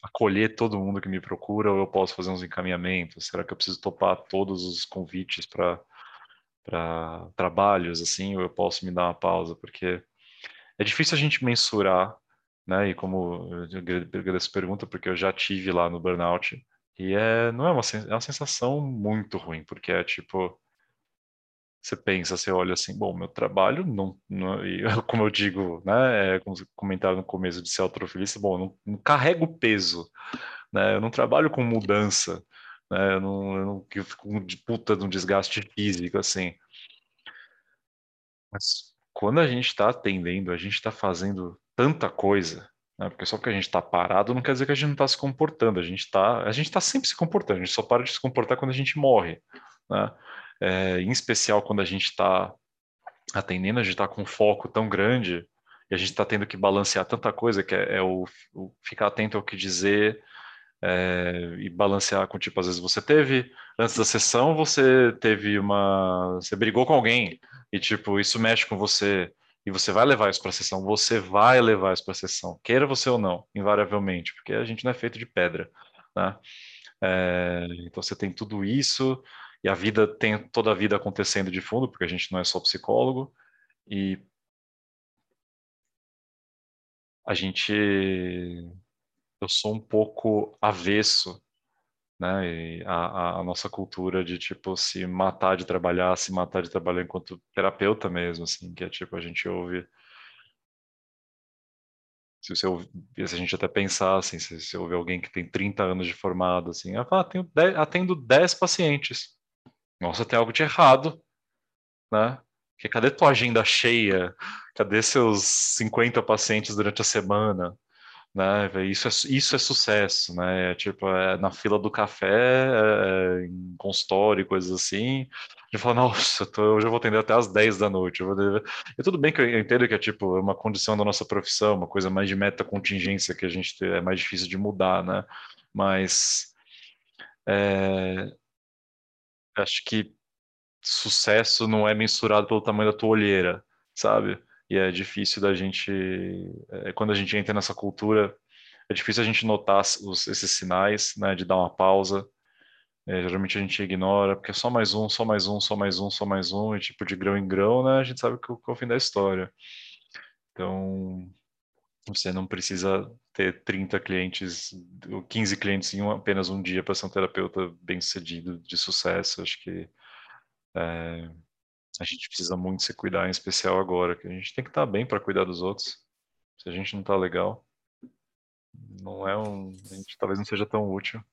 acolher todo mundo que me procura ou eu posso fazer uns encaminhamentos? Será que eu preciso topar todos os convites para para trabalhos assim ou eu posso me dar uma pausa? Porque é difícil a gente mensurar, né? E como eu agradeço a pergunta porque eu já tive lá no burnout e é, não é uma, é uma sensação muito ruim, porque é tipo, você pensa, você olha assim, bom, meu trabalho não, não como eu digo, né, é, como comentaram no começo de ser autorofilista, bom, não, não carrego peso, né, eu não trabalho com mudança, né, eu não, eu não eu fico de puta de um desgaste físico, assim. Mas quando a gente está atendendo, a gente está fazendo tanta coisa, né? Porque só porque a gente está parado não quer dizer que a gente não está se comportando. A gente está, a gente está sempre se comportando. A gente só para de se comportar quando a gente morre, né? É, em especial quando a gente está atendendo, a gente está com um foco tão grande e a gente está tendo que balancear tanta coisa que é, é o, o, ficar atento ao que dizer é, e balancear com tipo às vezes você teve antes da sessão você teve uma você brigou com alguém e tipo isso mexe com você e você vai levar isso para a sessão, você vai levar isso para a sessão, queira você ou não, invariavelmente, porque a gente não é feito de pedra, né? É, então você tem tudo isso e a vida tem toda a vida acontecendo de fundo, porque a gente não é só psicólogo e a gente eu sou um pouco avesso né? A, a, nossa cultura de tipo se matar de trabalhar, se matar de trabalhar enquanto terapeuta mesmo, assim, que é tipo a gente ouve se você ouve, se a gente até pensar assim, se você ouve alguém que tem 30 anos de formado, assim, ah, tenho 10, atendo 10 pacientes. Nossa, tem algo de errado, né? Porque cadê tua agenda cheia? Cadê seus 50 pacientes durante a semana? né? Isso é, isso é sucesso, né? É, tipo, é, na fila do café, é, em consultório, coisas assim. A gente fala, nossa, tô, hoje eu vou atender até as 10 da noite. Eu vou... E tudo bem que eu entendo que é tipo é uma condição da nossa profissão, uma coisa mais de meta contingência que a gente é mais difícil de mudar, né? Mas é, acho que sucesso não é mensurado pelo tamanho da tua olheira, sabe? e é difícil da gente, é, quando a gente entra nessa cultura, é difícil a gente notar os, esses sinais, né, de dar uma pausa. É, geralmente a gente ignora, porque é só mais um, só mais um, só mais um, só mais um, e tipo de grão em grão, né, a gente sabe que, que é o fim da história. Então, você não precisa ter 30 clientes, ou 15 clientes em um, apenas um dia para ser um terapeuta bem sucedido, de sucesso. Acho que é, a gente precisa muito se cuidar, em especial agora, que a gente tem que estar bem para cuidar dos outros. Se a gente não está legal, não é um, a gente talvez não seja tão útil.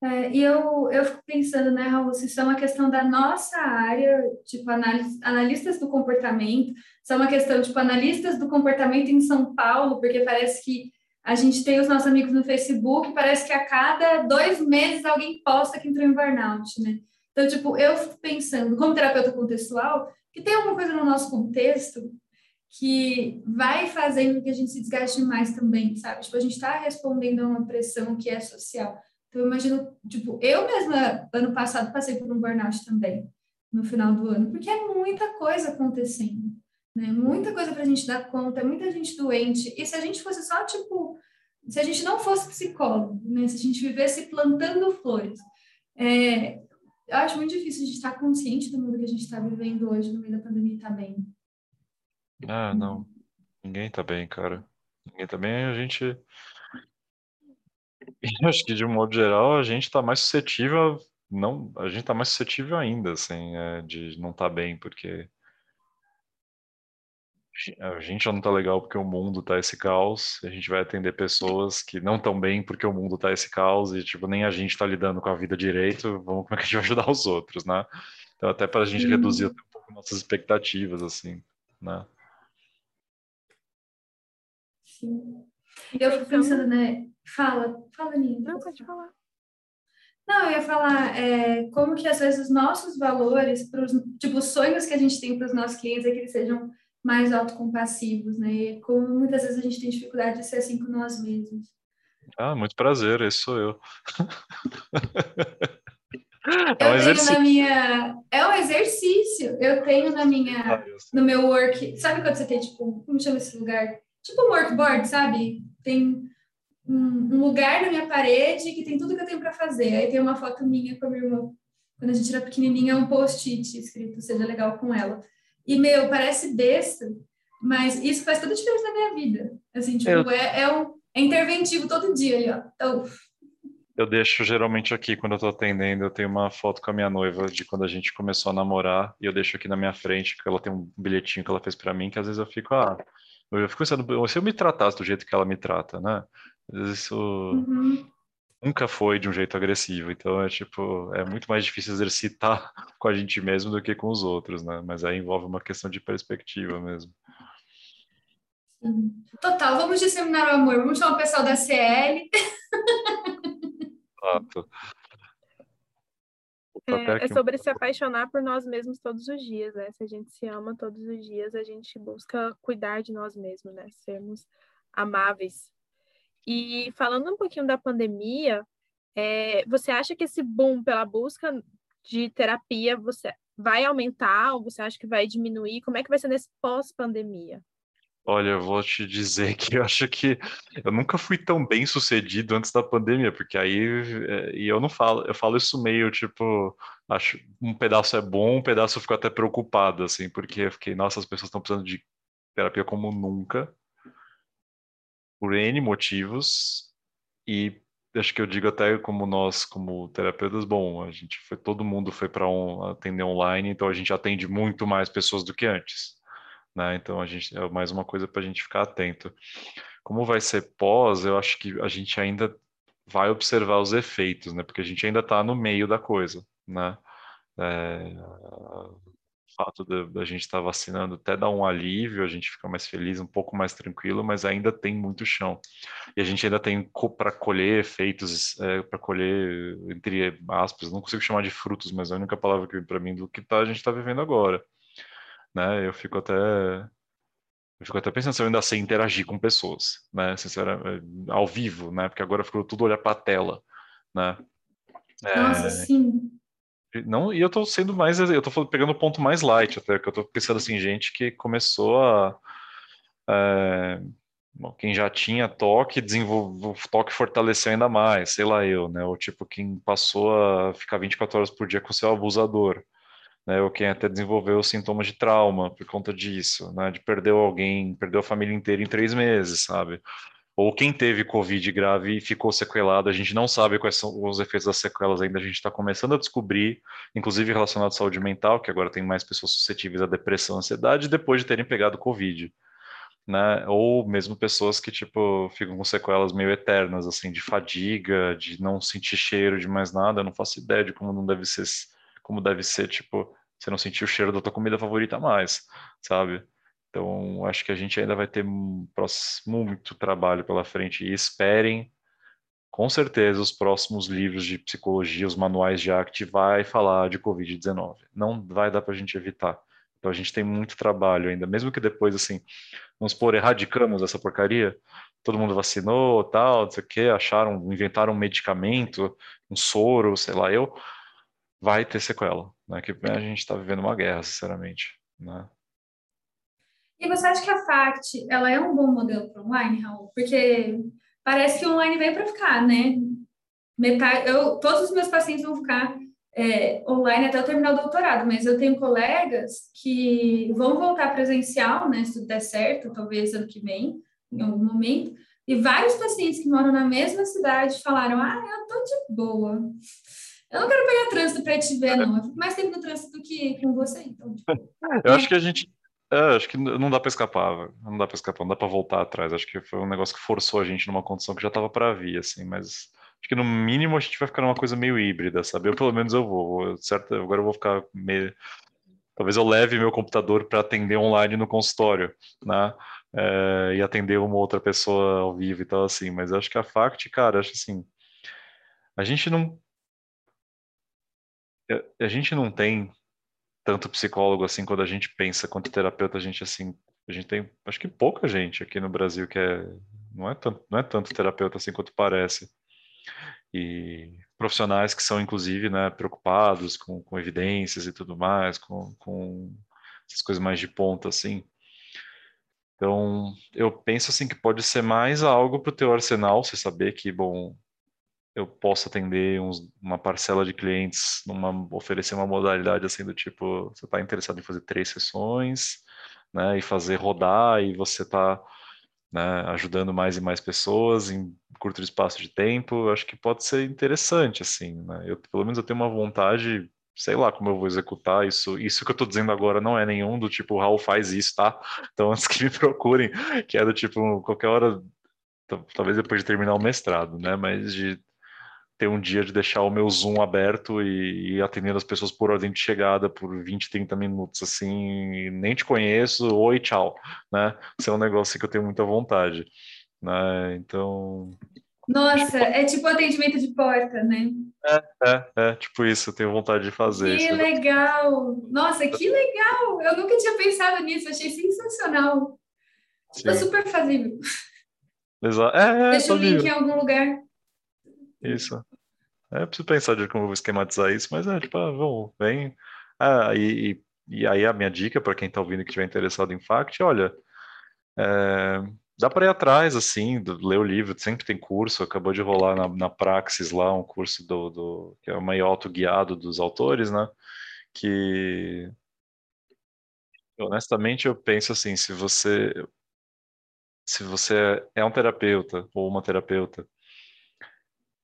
É, e eu, eu fico pensando, né, Raul, se isso é uma questão da nossa área, tipo, analis, analistas do comportamento, se é uma questão, tipo, analistas do comportamento em São Paulo, porque parece que a gente tem os nossos amigos no Facebook, parece que a cada dois meses alguém posta que entrou em burnout, né? Então, tipo, eu fico pensando, como terapeuta contextual, que tem alguma coisa no nosso contexto que vai fazendo que a gente se desgaste mais também, sabe? Tipo, a gente está respondendo a uma pressão que é social. Eu imagino, tipo, eu mesma, ano passado, passei por um burnout também, no final do ano, porque é muita coisa acontecendo, né? Muita coisa para a gente dar conta, muita gente doente. E se a gente fosse só, tipo, se a gente não fosse psicólogo, né? Se a gente vivesse plantando flores, É, eu acho muito difícil a gente estar consciente do mundo que a gente está vivendo hoje no meio da pandemia tá bem. Ah, não. Ninguém tá bem, cara. Ninguém tá bem, a gente. Eu acho que de um modo geral a gente tá mais suscetível, não, a gente tá mais suscetível ainda, assim, é, de não estar tá bem, porque a gente já não tá legal porque o mundo tá esse caos, a gente vai atender pessoas que não estão bem porque o mundo tá esse caos e, tipo, nem a gente tá lidando com a vida direito, vamos, como é que a gente vai ajudar os outros, né? Então, até para a gente reduzir um pouco nossas expectativas, assim, né? Sim. Eu fico pensando, né? Fala, fala, Nina. Não, pode falar. Não, eu ia falar é, como que às vezes os nossos valores, pros, tipo, os sonhos que a gente tem para os nossos clientes é que eles sejam mais autocompassivos, né? E como muitas vezes a gente tem dificuldade de ser assim com nós mesmos. Ah, muito prazer, esse sou eu. é um exercício. Na minha... É um exercício. Eu tenho na minha, ah, no meu work, sabe quando você tem tipo, como chama esse lugar? Tipo um workboard, sabe? Tem um, lugar na minha parede que tem tudo que eu tenho para fazer. Aí tem uma foto minha com a minha irmã. Quando a gente era pequenininha, um post-it escrito seja legal com ela. E, meu, parece besta, mas isso faz toda a diferença na minha vida. Assim, tipo, eu... é, é, um, é interventivo todo dia ali, ó. Então... Eu deixo geralmente aqui, quando eu tô atendendo, eu tenho uma foto com a minha noiva de quando a gente começou a namorar, e eu deixo aqui na minha frente, que ela tem um bilhetinho que ela fez para mim, que às vezes eu fico, ah, eu fico pensando, se eu me tratasse do jeito que ela me trata, né? Isso uhum nunca foi de um jeito agressivo. Então é tipo, é muito mais difícil exercitar com a gente mesmo do que com os outros, né? Mas aí envolve uma questão de perspectiva mesmo. Total, vamos disseminar o amor, vamos chamar o pessoal da CL. Exato. É, é, sobre se apaixonar por nós mesmos todos os dias, né? Se a gente se ama todos os dias, a gente busca cuidar de nós mesmos, né? Sermos amáveis e falando um pouquinho da pandemia, é, você acha que esse boom pela busca de terapia você vai aumentar ou você acha que vai diminuir? Como é que vai ser nesse pós-pandemia? Olha, eu vou te dizer que eu acho que eu nunca fui tão bem sucedido antes da pandemia, porque aí é, e eu não falo, eu falo isso meio tipo, acho um pedaço é bom, um pedaço eu fico até preocupado assim, porque eu fiquei, nossa, as pessoas estão precisando de terapia como nunca por N motivos e acho que eu digo até como nós, como terapeutas, bom, a gente foi, todo mundo foi para atender online, então a gente atende muito mais pessoas do que antes, né? Então a gente é mais uma coisa para a gente ficar atento. Como vai ser pós, eu acho que a gente ainda vai observar os efeitos, né? Porque a gente ainda está no meio da coisa, né? É, fato da gente estar tá vacinando até dá um alívio, a gente fica mais feliz, um pouco mais tranquilo, mas ainda tem muito chão. E a gente ainda tem para colher efeitos, é, para colher, entre aspas, não consigo chamar de frutos, mas é a única palavra que para mim do que tá, a gente está vivendo agora. Né? Eu fico até eu fico até pensando se eu ainda sei interagir com pessoas, né? Sinceramente, ao vivo, né? Porque agora ficou tudo olhar para a tela, né? Nossa, é... sim. Não, e eu tô sendo mais, eu tô pegando o ponto mais light até, que eu tô pensando assim, gente que começou a. É, bom, quem já tinha toque, desenvolveu, o toque fortaleceu ainda mais, sei lá eu, né? Ou tipo, quem passou a ficar 24 horas por dia com seu abusador, né? Ou quem até desenvolveu sintomas de trauma por conta disso, né? De perder alguém, perdeu a família inteira em três meses, sabe? Ou quem teve Covid grave e ficou sequelado, a gente não sabe quais são os efeitos das sequelas ainda, a gente está começando a descobrir, inclusive relacionado à saúde mental, que agora tem mais pessoas suscetíveis à depressão, ansiedade, depois de terem pegado Covid. Né? Ou mesmo pessoas que, tipo, ficam com sequelas meio eternas, assim, de fadiga, de não sentir cheiro de mais nada, eu não faço ideia de como não deve ser, como deve ser, tipo, você não sentir o cheiro da tua comida favorita mais, sabe? Então, acho que a gente ainda vai ter muito trabalho pela frente e esperem, com certeza, os próximos livros de psicologia, os manuais de ACT vai falar de Covid-19. Não vai dar para a gente evitar. Então, a gente tem muito trabalho ainda, mesmo que depois, assim, vamos supor, erradicamos essa porcaria, todo mundo vacinou, tal, não sei o quê, acharam, inventaram um medicamento, um soro, sei lá, eu, vai ter sequela, né? Que a gente está vivendo uma guerra, sinceramente, né? E você acha que a FACT ela é um bom modelo para online, Raul? Porque parece que o online veio para ficar, né? metade, eu, todos os meus pacientes vão ficar é, online até eu terminar o doutorado, mas eu tenho colegas que vão voltar presencial, né, se tudo der certo, talvez ano que vem, em algum momento, e vários pacientes que moram na mesma cidade falaram: Ah, eu tô de boa. Eu não quero pegar trânsito para te ver, não. Eu fico mais tempo no trânsito do que com você, então. Tipo, eu acho que a gente. É, acho que não dá para escapar, não dá para escapar, não dá para voltar atrás. Acho que foi um negócio que forçou a gente numa condição que já estava para vir, assim, mas acho que no mínimo a gente vai ficar numa coisa meio híbrida, sabe? Eu pelo menos eu vou, certo? Agora eu vou ficar meio talvez eu leve meu computador para atender online no consultório, né? É, e atender uma outra pessoa ao vivo e tal assim. Mas acho que a Fact, cara, acho assim, a gente não a gente não tem tanto psicólogo assim quando a gente pensa quanto terapeuta a gente assim a gente tem acho que pouca gente aqui no Brasil que é não é tanto não é tanto terapeuta assim quanto parece. E profissionais que são inclusive né preocupados com, com evidências e tudo mais com, com essas coisas mais de ponta assim. Então eu penso assim que pode ser mais algo para o teu arsenal você saber que bom eu posso atender uns, uma parcela de clientes, numa, oferecer uma modalidade assim do tipo, você está interessado em fazer três sessões, né, e fazer rodar, e você está né, ajudando mais e mais pessoas em curto espaço de tempo, acho que pode ser interessante, assim, né? Eu, pelo menos eu tenho uma vontade, sei lá como eu vou executar isso. Isso que eu estou dizendo agora não é nenhum do tipo, o Raul faz isso, tá? Então, antes que me procurem, que é do tipo, qualquer hora, talvez depois de terminar o mestrado, né? Mas de ter um dia de deixar o meu Zoom aberto e, e atendendo as pessoas por ordem de chegada por 20, 30 minutos, assim, nem te conheço, oi, tchau, né? Isso é um negócio que eu tenho muita vontade, né? Então... Nossa, é tipo atendimento de porta, né? É, é, é, tipo isso, eu tenho vontade de fazer que legal! Nossa, que legal! Eu nunca tinha pensado nisso, achei sensacional. Tipo, super fazível. Exato. É, é, Deixa o link em algum lugar. Isso. É, preciso pensar de como eu vou esquematizar isso, mas é tipo, ah, vamos, vem. Ah, e, e, aí a minha dica para quem está ouvindo que estiver interessado em FACT, olha, é, dá para ir atrás, assim, do, ler o livro, sempre tem curso, acabou de rolar na, na Praxis lá um curso do, do que é o meio autoguiado dos autores, né? Que honestamente eu penso assim, se você se você é um terapeuta ou uma terapeuta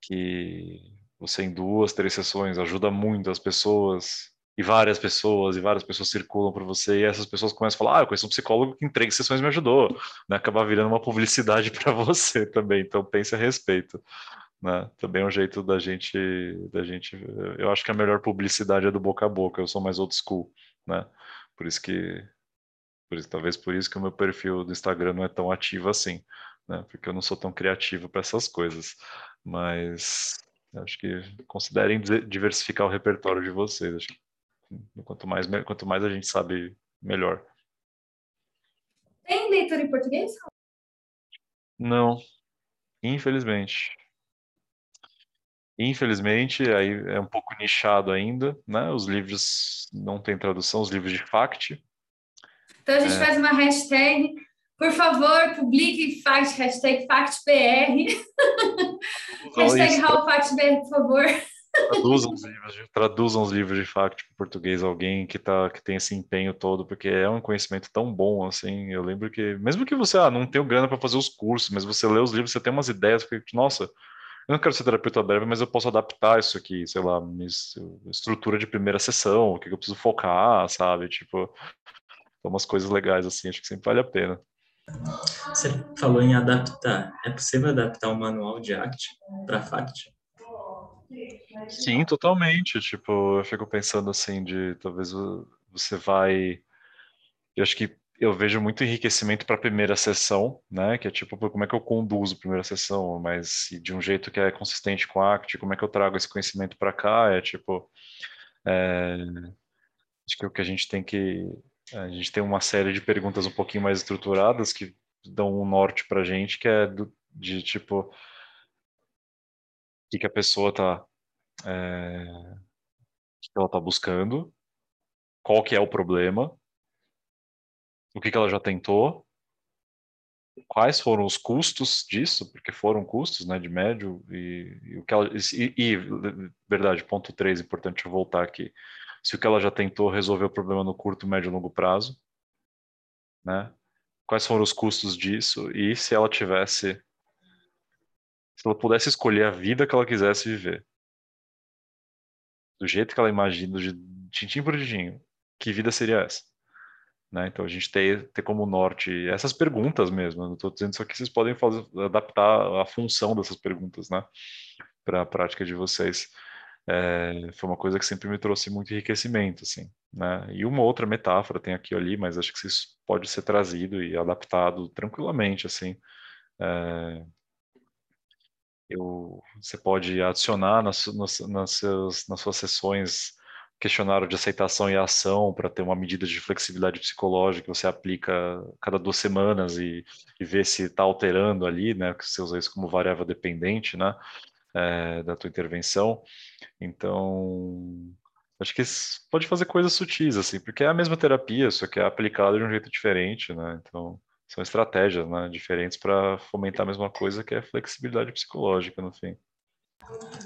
que você em duas, três sessões ajuda muito as pessoas e várias pessoas e várias pessoas circulam para você e essas pessoas começam a falar, ah, eu conheço um psicólogo que em três sessões me ajudou, né? Acabar virando uma publicidade para você também, então pense a respeito. Né? Também é um jeito da gente, da gente, eu acho que a melhor publicidade é do boca a boca. Eu sou mais old school, né? Por isso que, por isso, talvez por isso que o meu perfil do Instagram não é tão ativo assim, né? Porque eu não sou tão criativo para essas coisas. Mas acho que considerem diversificar o repertório de vocês. Acho que quanto mais, quanto mais a gente sabe, melhor. Tem leitura em português? Não, infelizmente. Infelizmente, aí é um pouco nichado ainda, né? Os livros não têm tradução, os livros de fact. Então a gente é... faz uma hashtag por favor, publique fact, hashtag FactPR. hashtag RaulFactBR, por favor. Traduzam os livros, traduzam os livros de fact para português, alguém que, tá, que tem esse empenho todo, porque é um conhecimento tão bom, assim, eu lembro que, mesmo que você, ah, não tenha grana para fazer os cursos, mas você lê os livros, você tem umas ideias, porque, nossa, eu não quero ser terapeuta breve, mas eu posso adaptar isso aqui, sei lá, estrutura de primeira sessão, o que eu preciso focar, sabe, tipo, umas coisas legais, assim, acho que sempre vale a pena. Você falou em adaptar. É possível adaptar o manual de ACT para FACT? Sim, totalmente. Tipo, eu fico pensando assim de talvez você vai. Eu acho que eu vejo muito enriquecimento para a primeira sessão, né? Que é tipo, como é que eu conduzo a primeira sessão, mas de um jeito que é consistente com a ACT, como é que eu trago esse conhecimento para cá? É tipo. É... Acho que é o que a gente tem que a gente tem uma série de perguntas um pouquinho mais estruturadas que dão um norte para a gente, que é do, de tipo o que, que a pessoa está é, que ela está buscando, qual que é o problema, o que, que ela já tentou quais foram os custos disso, porque foram custos, né, de médio, e, e o que ela, e, e, verdade, ponto 3, importante voltar aqui, se o que ela já tentou resolver o problema no curto, médio e longo prazo, né, quais foram os custos disso, e se ela tivesse, se ela pudesse escolher a vida que ela quisesse viver, do jeito que ela imagina, de tintim por tintim, que vida seria essa? Né? Então a gente ter, ter como norte essas perguntas mesmo. Não estou dizendo só que vocês podem fazer, adaptar a função dessas perguntas, né, para a prática de vocês. É, foi uma coisa que sempre me trouxe muito enriquecimento, assim, né? E uma outra metáfora tem aqui ali, mas acho que isso pode ser trazido e adaptado tranquilamente, assim. É, eu, você pode adicionar nas, nas, nas, seus, nas suas sessões questionário de aceitação e ação para ter uma medida de flexibilidade psicológica que você aplica cada duas semanas e, e vê se está alterando ali, né? Que você usa isso como variável dependente, né? É, da tua intervenção. Então, acho que pode fazer coisas sutis, assim, porque é a mesma terapia, só que é aplicada de um jeito diferente, né? Então, são estratégias né, diferentes para fomentar a mesma coisa que é flexibilidade psicológica, no fim.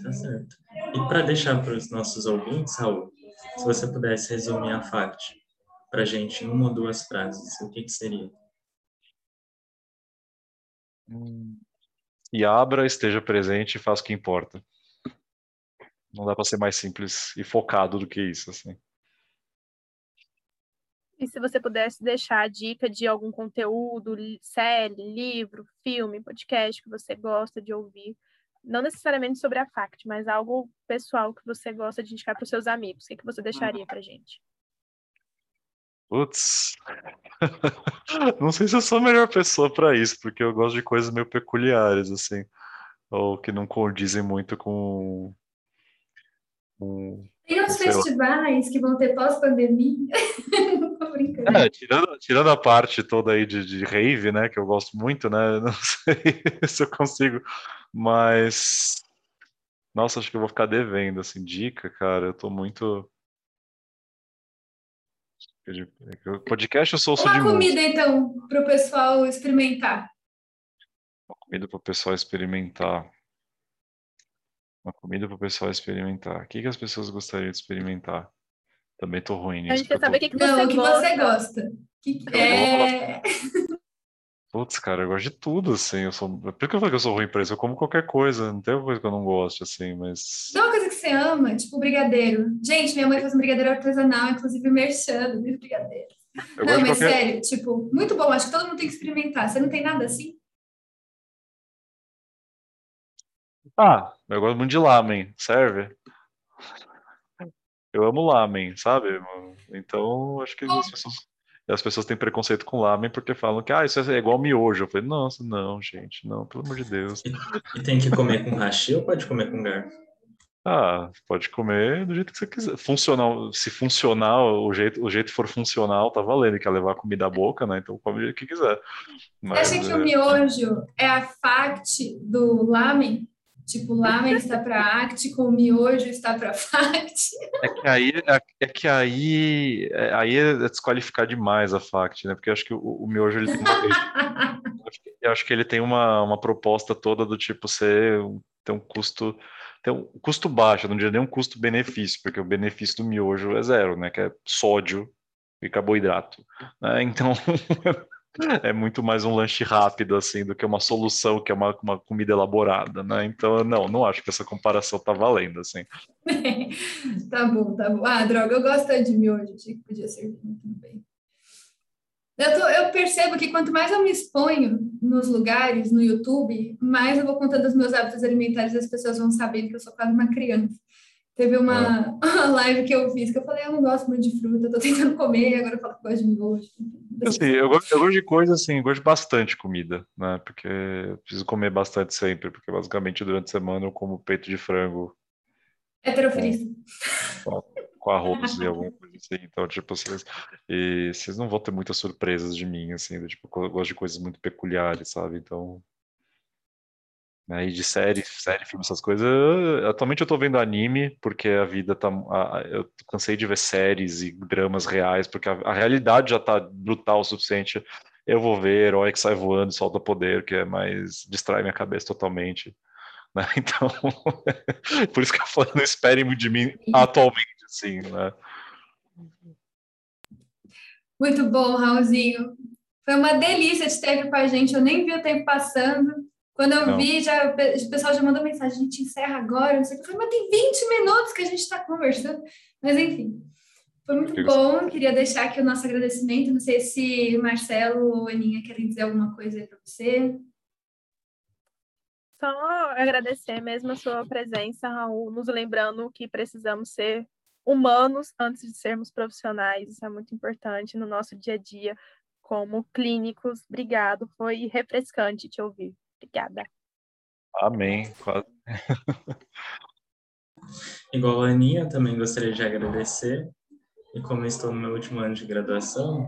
Tá certo. E para deixar para os nossos ouvintes, Raul, se você pudesse resumir a FACT para a gente em uma ou duas frases, o que, que seria? Hum. E abra, esteja presente e faça o que importa. Não dá para ser mais simples e focado do que isso, assim. E se você pudesse deixar a dica de algum conteúdo, série, livro, filme, podcast que você gosta de ouvir não necessariamente sobre a FACT, mas algo pessoal que você gosta de indicar para os seus amigos. O que, que você deixaria para gente? Putz, não sei se eu sou a melhor pessoa para isso, porque eu gosto de coisas meio peculiares, assim, ou que não condizem muito com. com Tem uns festivais lá. que vão ter pós-pandemia. É, tirando, tirando a parte toda aí de, de rave, né, que eu gosto muito, né, não sei se eu consigo mas. Nossa, acho que eu vou ficar devendo, assim, dica, cara. Eu tô muito. Podcast eu sou Uma de comida, música. então, para o pessoal experimentar. Uma comida para o pessoal experimentar. Uma comida para o pessoal experimentar. O que, que as pessoas gostariam de experimentar? Também tô ruim nisso. A gente quer saber o que, que, você Não, o que você gosta. Que que é... Putz, cara, eu gosto de tudo, assim. Eu sou... Por que eu falei que eu sou ruim pra isso? Eu como qualquer coisa, não tem uma coisa que eu não gosto, assim, mas. Coisa que você ama, tipo brigadeiro. Gente, minha mãe faz um brigadeiro artesanal, inclusive merchando dos brigadeiros. Eu não, mas qualquer... sério, tipo, muito bom. Acho que todo mundo tem que experimentar. Você não tem nada assim? Ah, eu gosto muito de lamen, serve? Eu amo lamen, sabe? Então, acho que as pessoas as pessoas têm preconceito com lamen porque falam que ah, isso é igual miojo. Eu falei, nossa, não, gente, não, pelo amor de Deus. E, tem que comer com hashi ou pode comer com garfo? Ah, pode comer do jeito que você quiser. Funcional, se funcionar, o jeito, o jeito for funcional, tá valendo, quer levar comida à boca, né? Então come do jeito que quiser. Mas, você acha que é... o miojo é a fact do lamen? Tipo, lamen está para act, com o miojo está para fact. É que aí é, é que aí, é, aí é desqualificar demais a fact, né? Porque eu acho que o, o miojo ele tem uma, eu acho que ele tem uma, uma proposta toda do tipo ser ter um custo um custo baixo, não diria nem um custo-benefício, porque o benefício do miojo é zero, né? Que é sódio e carboidrato. Né? Então é muito mais um lanche rápido, assim, do que uma solução que é uma, uma comida elaborada, né? Então, não, não acho que essa comparação tá valendo, assim. tá bom, tá bom. Ah, droga, eu gosto de miojo, achei que podia servir muito bem. Eu, tô, eu, percebo que quanto mais eu me exponho nos lugares, no YouTube, mais eu vou contando os meus hábitos alimentares e as pessoas vão sabendo que eu sou quase uma criança. Teve uma, uma live que eu fiz que eu falei, eu não gosto muito de fruta, tô tentando comer, agora eu falo que gosto de miojo. Assim, eu, gosto, eu gosto de coisa assim, gosto de bastante comida, né? Porque eu preciso comer bastante sempre, porque basicamente durante a semana eu como peito de frango. Heterofilista. Com, com arroz e alguma coisa assim. Então, tipo, vocês, e vocês não vão ter muitas surpresas de mim, assim, do, tipo, eu gosto de coisas muito peculiares, sabe? Então, né, e de série, série, filme, essas coisas. atualmente eu tô vendo anime, porque a vida tá. A, eu cansei de ver séries e dramas reais, porque a, a, realidade já tá brutal o suficiente. eu vou ver herói que sai voando, solta poder, que é mais distrai minha cabeça totalmente. Né? Então, por isso que eu falo, não esperem muito de mim atualmente, assim, né? Muito bom, Raulzinho. Foi uma delícia te ter aqui com a gente. Eu nem vi o tempo passando. Quando eu não. vi, já, o pessoal já mandou mensagem, a gente encerra agora, não sei o que. Eu falei, mas tem 20 minutos que a gente está conversando. Mas, enfim, foi muito bom. Queria deixar aqui o nosso agradecimento. Não sei se Marcelo ou Aninha querem dizer alguma coisa aí para você. Só agradecer mesmo a sua presença, Raul, nos lembrando que precisamos ser humanos antes de sermos profissionais. Isso é muito importante no nosso dia a dia como clínicos. Obrigado, foi refrescante te ouvir. Obrigada. Amém. Igual a Aninha, também gostaria de agradecer. E como estou no meu último ano de graduação,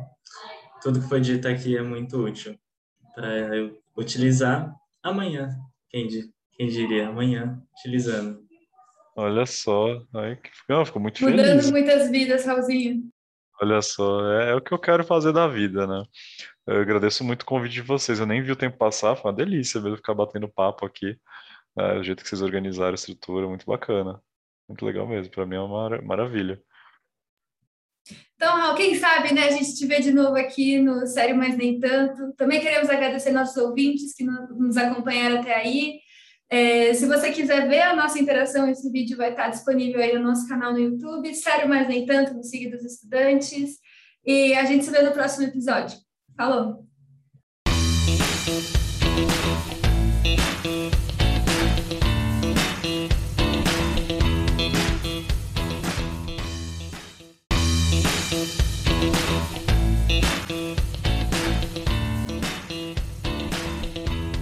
tudo que foi dito aqui é muito útil para eu utilizar amanhã. Quem, quem diria amanhã, utilizando. Olha só, Ai, que... Não, fico muito Mudando feliz. Mudando muitas vidas, Raulzinho. Olha só, é, é, o que eu quero fazer da vida, né? Eu agradeço muito o convite de vocês. Eu nem vi o tempo passar, foi uma delícia mesmo ficar batendo papo aqui. Né? O jeito que vocês organizaram a estrutura, muito bacana. Muito legal mesmo. Para mim é uma mar maravilha. Então, Raul, quem sabe, né, a gente te vê de novo aqui no Sério Mas Nem Tanto. Também queremos agradecer nossos ouvintes que nos acompanharam até aí. É, se você quiser ver a nossa interação, esse vídeo vai estar disponível aí no nosso canal no YouTube, Sério Mas Nem Tanto, no Siga dos Estudantes. E a gente se vê no próximo episódio. Falou!